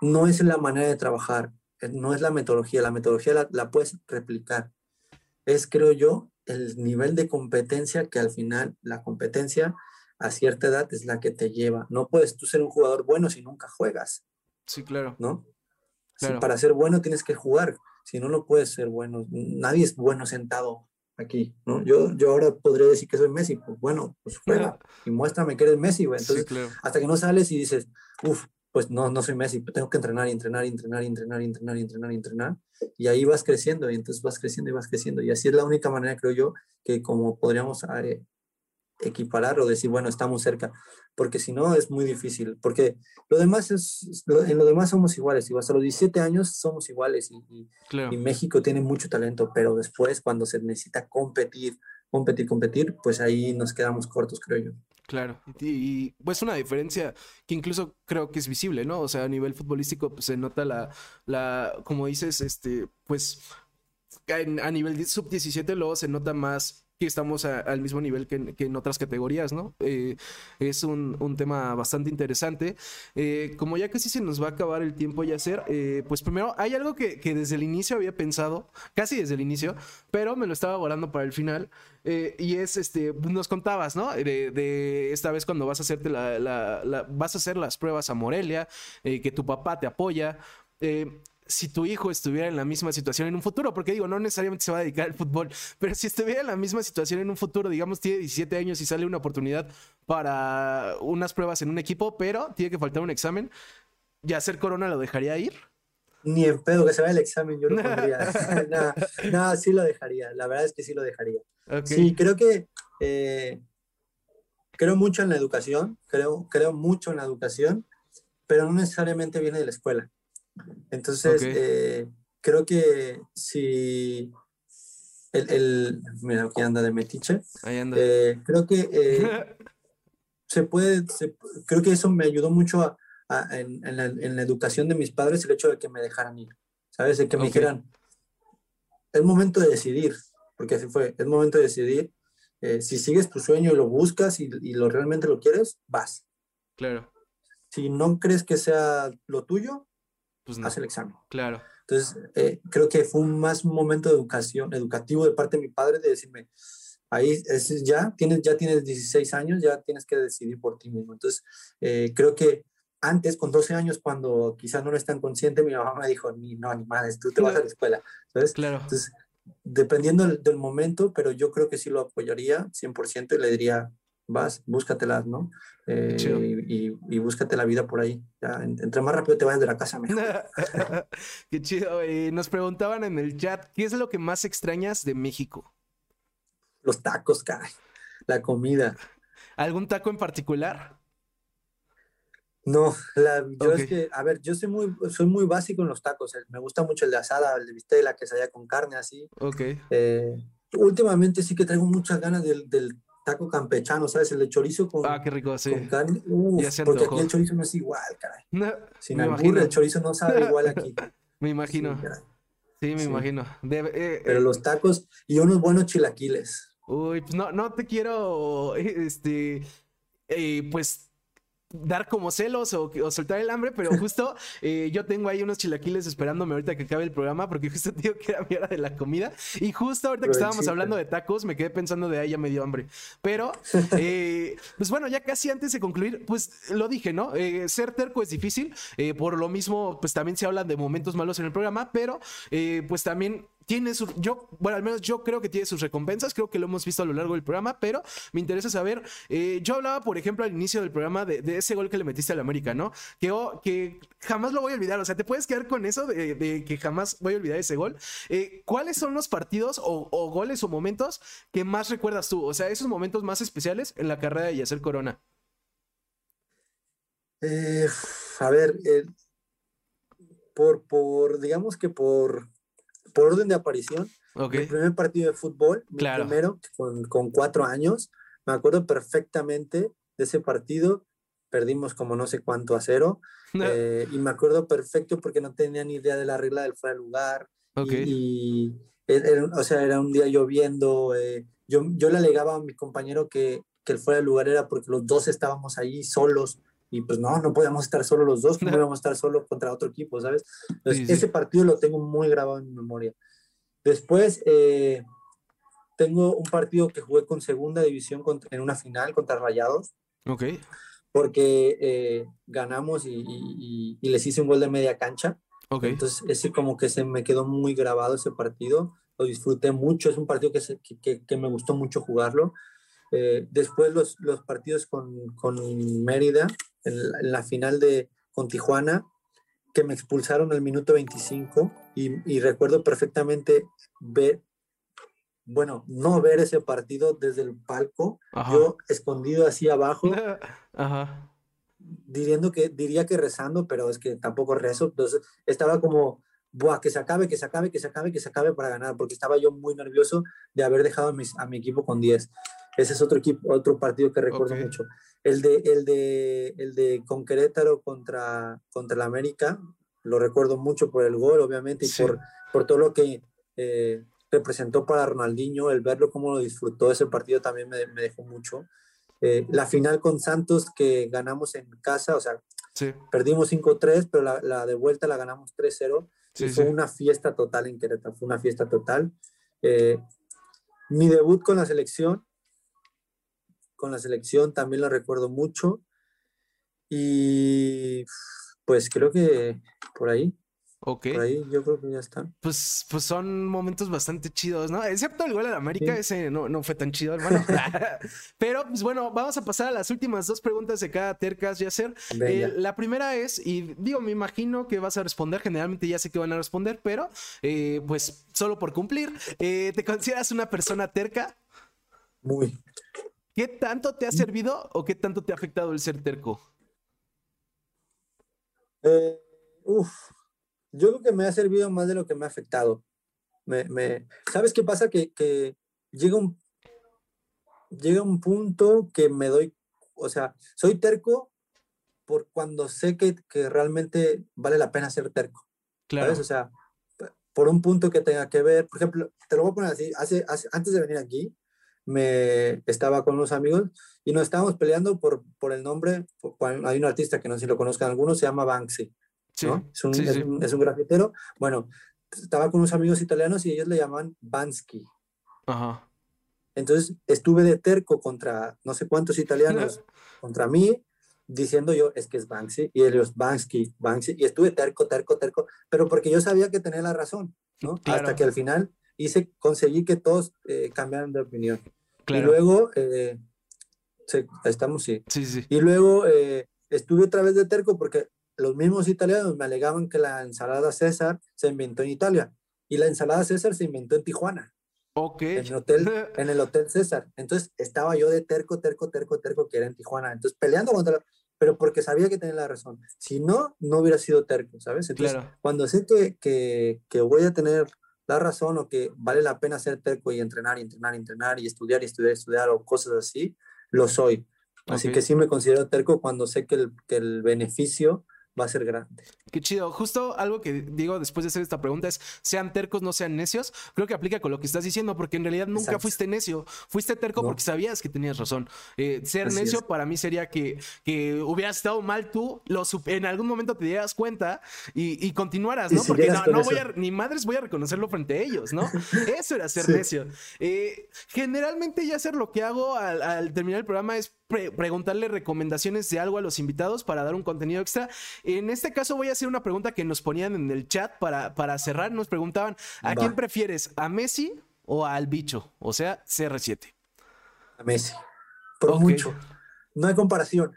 no es la manera de trabajar, eh, no es la metodología, la metodología la, puedes replicar. Es, creo yo, el nivel de competencia que al final la competencia a cierta edad es la que te lleva. No puedes tú ser un jugador bueno si nunca juegas. Sí, claro. ¿No? para ser bueno tienes que jugar, si no, no puedes ser bueno. Nadie es bueno sentado aquí, ¿no? Yo, yo ahora podría decir que soy Messi, pues bueno, pues juega y muéstrame que eres Messi, güey. Entonces, hasta que no sales y dices, uff, pues no, no soy Messi, tengo que entrenar y entrenar y entrenar y entrenar y entrenar y entrenar y entrenar. Y ahí vas creciendo y entonces vas creciendo y vas creciendo. Y así es la única manera, creo yo, que como podríamos eh, equiparar o decir, bueno, estamos cerca. Porque si no, es muy difícil. Porque lo demás es, en lo demás somos iguales. Y hasta los 17 años somos iguales. Y, y México tiene mucho talento, pero después cuando se necesita competir, competir, competir, pues ahí nos quedamos cortos, creo yo. Claro, y, pues una diferencia que incluso creo que es visible, ¿no? O sea, a nivel futbolístico pues, se nota la, la, como dices, este, pues a nivel sub-17 luego se nota más que estamos al mismo nivel que en, otras categorías, ¿no? Eh, es un, tema bastante interesante. Eh, como ya casi se nos va a acabar el tiempo ya hacer, eh, pues primero hay algo que, desde el inicio había pensado, casi desde el inicio, pero me lo estaba volando para el final. y es, este, nos contabas, ¿no? De, esta vez cuando vas a hacerte la, vas a hacer las pruebas a Morelia, que tu papá te apoya si tu hijo estuviera en la misma situación en un futuro, porque digo, no necesariamente se va a dedicar al fútbol, [LAUGHS] pero si estuviera en la misma situación en un futuro, digamos, tiene 17 años y sale una oportunidad para unas pruebas en un equipo, pero tiene que faltar un examen, ¿ya hacer corona lo dejaría ir? Ni en pedo que se vaya el examen, yo lo pondría. [LAUGHS] [LAUGHS] Nada, sí lo dejaría, la verdad es que sí lo dejaría. Sí, creo que eh, creo mucho en la educación, creo, creo mucho en la educación, pero no necesariamente viene de la escuela. Entonces, eh, creo que si el, mira, aquí anda de metiche. Ahí anda. Eh, creo que eh, [LAUGHS] se puede, creo que eso me ayudó mucho en, la, educación de mis padres, el hecho de que me dejaran ir, ¿sabes? De que me dijeran, es momento de decidir, porque así fue, es momento de decidir. si sigues tu sueño y lo buscas y, y, lo realmente lo quieres, vas. Claro. Si no crees que sea lo tuyo, pues no. el examen. Claro. Entonces, eh, creo que fue un más un momento de educación, educativo de parte de mi padre de decirme, ahí es, ya, tienes, ya tienes 16 años, ya tienes que decidir por ti mismo. Entonces, eh, creo que antes, con 12 años, cuando quizás no eres tan consciente, mi mamá me dijo, ni, no, ni madres, tú te vas a la escuela, ¿sabes? Claro. Entonces, dependiendo del, del, momento, pero yo creo que sí lo apoyaría 100% y le diría, vas, búscatelas, ¿no? Eh, y, búscate la vida por ahí. Ya, entre más rápido te vayas de la casa, mejor. [LAUGHS] Qué chido. nos preguntaban en el chat, ¿qué es lo que más extrañas de México? Los tacos, caray. La comida. ¿Algún taco en particular? No, la, yo es que, a ver, yo soy muy, soy muy básico en los tacos. Me gusta mucho el de asada, el de bistec, la quesadilla con carne, así. Ok. Eh, últimamente sí que traigo muchas ganas del, del taco campechano, ¿sabes? El de chorizo con, ah, qué rico, sí. con carne. Uf, porque aquí el chorizo no es igual, caray. [LAUGHS] No, Sin imagino. el chorizo no sabe igual aquí. [LAUGHS] me imagino. Sí, me imagino. Eh, Pero eh, los tacos y unos buenos chilaquiles. Uy, pues no, no te quiero, este, eh, pues dar como celos o, soltar el hambre, pero justo [LAUGHS] eh, yo tengo ahí unos chilaquiles esperándome ahorita que acabe el programa porque justo [LAUGHS] digo que era mi hora de la comida y justo ahorita que estábamos hablando de tacos me quedé pensando de ahí ya me dio hambre. Pero, [LAUGHS] eh, pues bueno, ya casi antes de concluir, pues lo dije, ¿no? Eh, ser terco es difícil, por lo mismo, pues también se hablan de momentos malos en el programa, pero pues también tiene su, yo, bueno, al menos yo creo que tiene sus recompensas, creo que lo hemos visto a lo largo del programa, pero me interesa saber, eh, yo hablaba, por ejemplo, al inicio del programa de, ese gol que le metiste al América, ¿no? Que, oh, que jamás lo voy a olvidar, o sea, te puedes quedar con eso de, que jamás voy a olvidar ese gol. Eh, ¿Cuáles son los partidos o, goles o momentos que más recuerdas tú? O sea, esos momentos más especiales en la carrera de Yacer Corona. Eh, a ver, por, por, digamos que por por orden de aparición, mi primer partido de fútbol, mi primero con, con cuatro años, me acuerdo perfectamente de ese partido, perdimos como no sé cuánto a cero, [LAUGHS] eh, y me acuerdo perfecto porque no tenía ni idea de la regla del fuera de lugar, y, o sea, era un día lloviendo, eh, yo, yo le alegaba a mi compañero que, que el fuera de lugar era porque los dos estábamos ahí solos, y pues no, no podíamos estar solo los dos, no podíamos [LAUGHS] estar solo contra otro equipo, ¿sabes? Entonces, ese partido lo tengo muy grabado en mi memoria. Después, eh, tengo un partido que jugué con segunda división contra, en una final contra Rayados. Ok. Porque eh, ganamos y, y, les hice un gol de media cancha. Ok. Entonces, ese como que se me quedó muy grabado ese partido. Lo disfruté mucho. Es un partido que, que, que me gustó mucho jugarlo. Eh, después los, los partidos con, con Mérida, en la, final de con Tijuana, que me expulsaron al minuto 25 y, y, recuerdo perfectamente ver, bueno, no ver ese partido desde el palco, yo escondido así abajo, [LAUGHS] Ajá. Diciendo que, diría que rezando, pero es que tampoco rezo, entonces estaba como, Buah, que se acabe, que se acabe, que se acabe, que se acabe para ganar, porque estaba yo muy nervioso de haber dejado a, mis, a mi equipo con 10. Ese es otro equipo, otro partido que recuerdo mucho. El de, el de, el de con Querétaro contra, contra la América, lo recuerdo mucho por el gol, obviamente, y por, por todo lo que eh, representó para Ronaldinho, el verlo cómo lo disfrutó ese partido también me, me dejó mucho. Eh, la final con Santos que ganamos en casa, o sea, perdimos 5-3, pero la, la, de vuelta la ganamos 3-0. fue una fiesta total en Querétaro, fue una fiesta total. Eh, mi debut con la selección, con la selección también lo recuerdo mucho. Y pues creo que por ahí. Ok. Por ahí yo creo que ya está. Pues, pues son momentos bastante chidos, ¿no? Excepto el gol de América, ese no, no fue tan chido, [LAUGHS] hermano. [LAUGHS] Pero, pues bueno, vamos a pasar a las últimas dos preguntas de cada Tercas, Yacer. Eh, la primera es, y digo, me imagino que vas a responder, generalmente ya sé que van a responder, pero eh, pues solo por cumplir, eh, ¿te consideras una persona terca? Muy. ¿Qué tanto te ha servido o qué tanto te ha afectado el ser terco? Eh, uf, yo creo que me ha servido más de lo que me ha afectado. Me, me, ¿Sabes qué pasa? Que, que, llega, un, llega un punto que me doy, o sea, soy terco por cuando sé que, que realmente vale la pena ser terco. Claro. ¿sabes? O sea, por un punto que tenga que ver, por ejemplo, te lo voy a poner así, hace, antes de venir aquí, me estaba con unos amigos y nos estábamos peleando por, por el nombre. hay un artista que no sé si lo conozcan algunos, se llama Banksy. ¿no? es, un, es, un, grafitero. Bueno, estaba con unos amigos italianos y ellos le llaman Bansky. Ajá. Entonces estuve de terco contra no sé cuántos italianos, [LAUGHS] contra mí, diciendo yo, es que es Banksy, y ellos, Banksy, Banksy, y estuve terco, terco, terco, pero porque yo sabía que tenía la razón, ¿no? Hasta que al final hice, conseguí que todos eh, cambiaran de opinión. Y luego, eh, estamos, sí. Sí, sí. Y luego eh, estuve otra vez de terco porque los mismos italianos me alegaban que la ensalada César se inventó en Italia y la ensalada César se inventó en Tijuana. Ok. En el hotel, [LAUGHS] en el hotel César. Entonces estaba yo de terco, terco, terco, terco, que era en Tijuana. Entonces peleando contra, pero porque sabía que tenía la razón. Si no, no hubiera sido terco, ¿sabes? Entonces, cuando sé que, que, que voy a tener la razón o que vale la pena ser terco y entrenar y entrenar y entrenar y estudiar y estudiar y estudiar o cosas así, lo soy. Así que sí me considero terco cuando sé que el, que el beneficio va a ser grande. Qué chido. Justo algo que digo después de hacer esta pregunta es, sean tercos, no sean necios. Creo que aplica con lo que estás diciendo, porque en realidad nunca fuiste necio. Fuiste terco porque sabías que tenías razón. Eh, ser necio para mí sería que, que hubieras estado mal tú, lo en algún momento te dieras cuenta y, y continuaras, ¿no? porque no, voy a, ni madres voy a reconocerlo frente a ellos, ¿no? [LAUGHS] Eso era ser necio. Eh, generalmente ya hacer lo que hago al terminar el programa es preguntarle recomendaciones de algo a los invitados para dar un contenido extra. En este caso voy a hacer una pregunta que nos ponían en el chat para, para cerrar. Nos preguntaban, ¿a quién prefieres? ¿A Messi o al bicho? O sea, CR7. A Messi. Por mucho no hay comparación.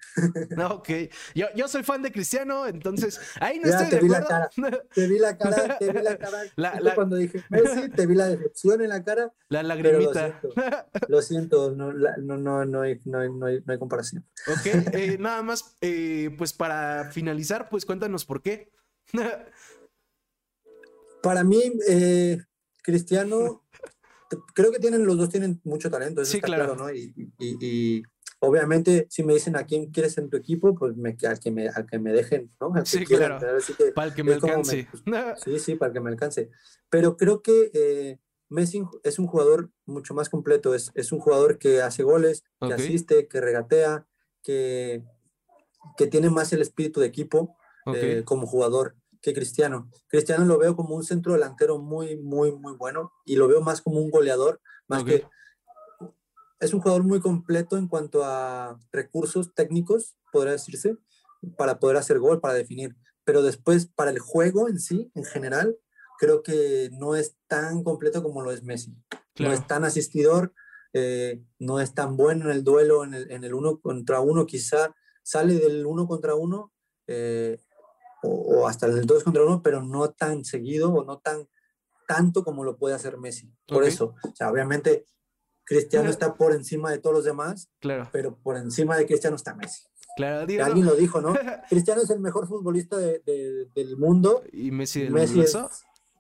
ok. Yo, yo soy fan de Cristiano, entonces ahí no estoy te vi La cara, te vi la cara, te vi la cara. [LAUGHS] Cuando dije Messi, te vi la decepción en la cara. La lagrimita. [LAUGHS] Lo siento, no, no, no, no, hay, no, hay, no, hay, comparación. Ok, eh, [LAUGHS] nada más, eh, pues para finalizar, pues cuéntanos por qué. para mí, eh, Cristiano, creo que tienen, los dos tienen mucho talento, eso sí, está claro. ¿no? Y, obviamente, si me dicen a quién quieres en tu equipo, pues me, al, que me, al que me dejen, ¿no? sí, claro. para el que me alcance. [LAUGHS] sí, sí, para que me alcance. Pero creo que eh, Messi es un jugador mucho más completo, es, es un jugador que hace goles, que asiste, que regatea, que, que tiene más el espíritu de equipo eh, como jugador que Cristiano. Cristiano lo veo como un centro delantero muy, muy, muy bueno y lo veo más como un goleador, más que es un jugador muy completo en cuanto a recursos técnicos, podría decirse, para poder hacer gol, para definir. Pero después, para el juego en sí, en general, creo que no es tan completo como lo es Messi. No es tan asistidor, eh, no es tan bueno en el duelo, en el, en el uno contra uno, quizá sale del uno contra uno eh, o, hasta el dos contra uno, pero no tan seguido o no tan tanto como lo puede hacer Messi. Por eso, o sea, obviamente Cristiano está por encima de todos los demás, claro. pero por encima de Cristiano está Messi. Claro, Alguien lo dijo, ¿no? [LAUGHS] Cristiano es el mejor futbolista del mundo. Y Messi del Messi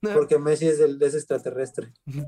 [LAUGHS] Porque Messi es, el, es extraterrestre. [LAUGHS]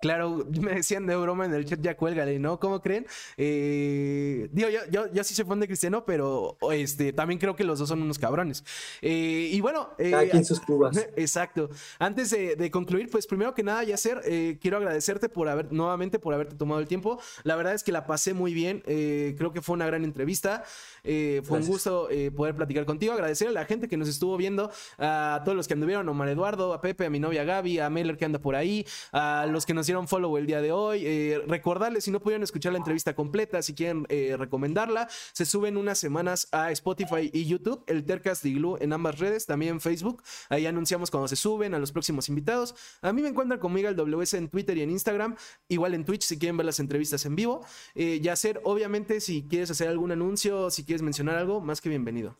Claro, me decían de broma en el chat, ya cuélgale, ¿no? ¿Cómo creen? Eh, digo, yo, yo, yo, sí soy fan de Cristiano, pero este, también creo que los dos son unos cabrones. Eh, y bueno. Eh, Aquí en sus cubas. [LAUGHS] Exacto. Antes de, concluir, pues primero que nada, Yacer, eh, quiero agradecerte por haber, nuevamente, por haberte tomado el tiempo. La verdad es que la pasé muy bien. creo que fue una gran entrevista. fue un gusto poder platicar contigo. Agradecer a la gente que nos estuvo viendo, a todos los que anduvieron, Omar Eduardo, a Pepe, a mi novia Gaby, a Mailer que anda por ahí, a los que nos dieron follow el día de hoy. Eh, recordarles, si no pudieron escuchar la entrevista completa, si quieren eh, recomendarla, se suben unas semanas a Spotify y YouTube, el Tercast de en ambas redes, también Facebook. Ahí anunciamos cuando se suben a los próximos invitados. A mí me encuentran conmigo el WS en Twitter y en Instagram, igual en Twitch si quieren ver las entrevistas en vivo. Eh, Yacer, obviamente, si quieres hacer algún anuncio, si quieres mencionar algo, más que bienvenido.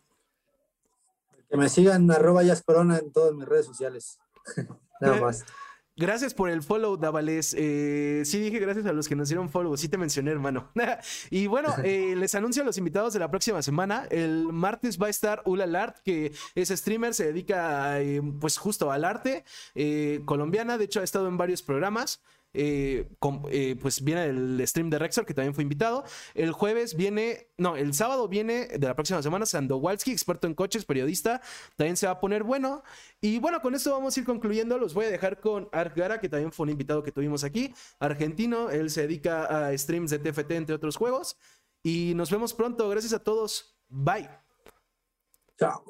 Que me sigan arroba Corona en todas mis redes sociales. [LAUGHS] Nada más. Gracias por el follow, Davales. Eh, sí, dije gracias a los que nos dieron follow. Sí te mencioné, hermano. [LAUGHS] y bueno, [LAUGHS] eh, les anuncio a los invitados de la próxima semana. El martes va a estar Ula Lart, que es streamer, se dedica eh, pues justo al arte colombiana. De hecho, ha estado en varios programas. Eh, eh, pues viene el stream de Rexor, que también fue invitado. El jueves viene, no, el sábado viene de la próxima semana Sandowalski, experto en coches, periodista. También se va a poner bueno. Y bueno, con esto vamos a ir concluyendo. Los voy a dejar con Art Gara, que también fue un invitado que tuvimos aquí, argentino. Él se dedica a streams de TFT, entre otros juegos. Y nos vemos pronto. Gracias a todos. Bye. Chao.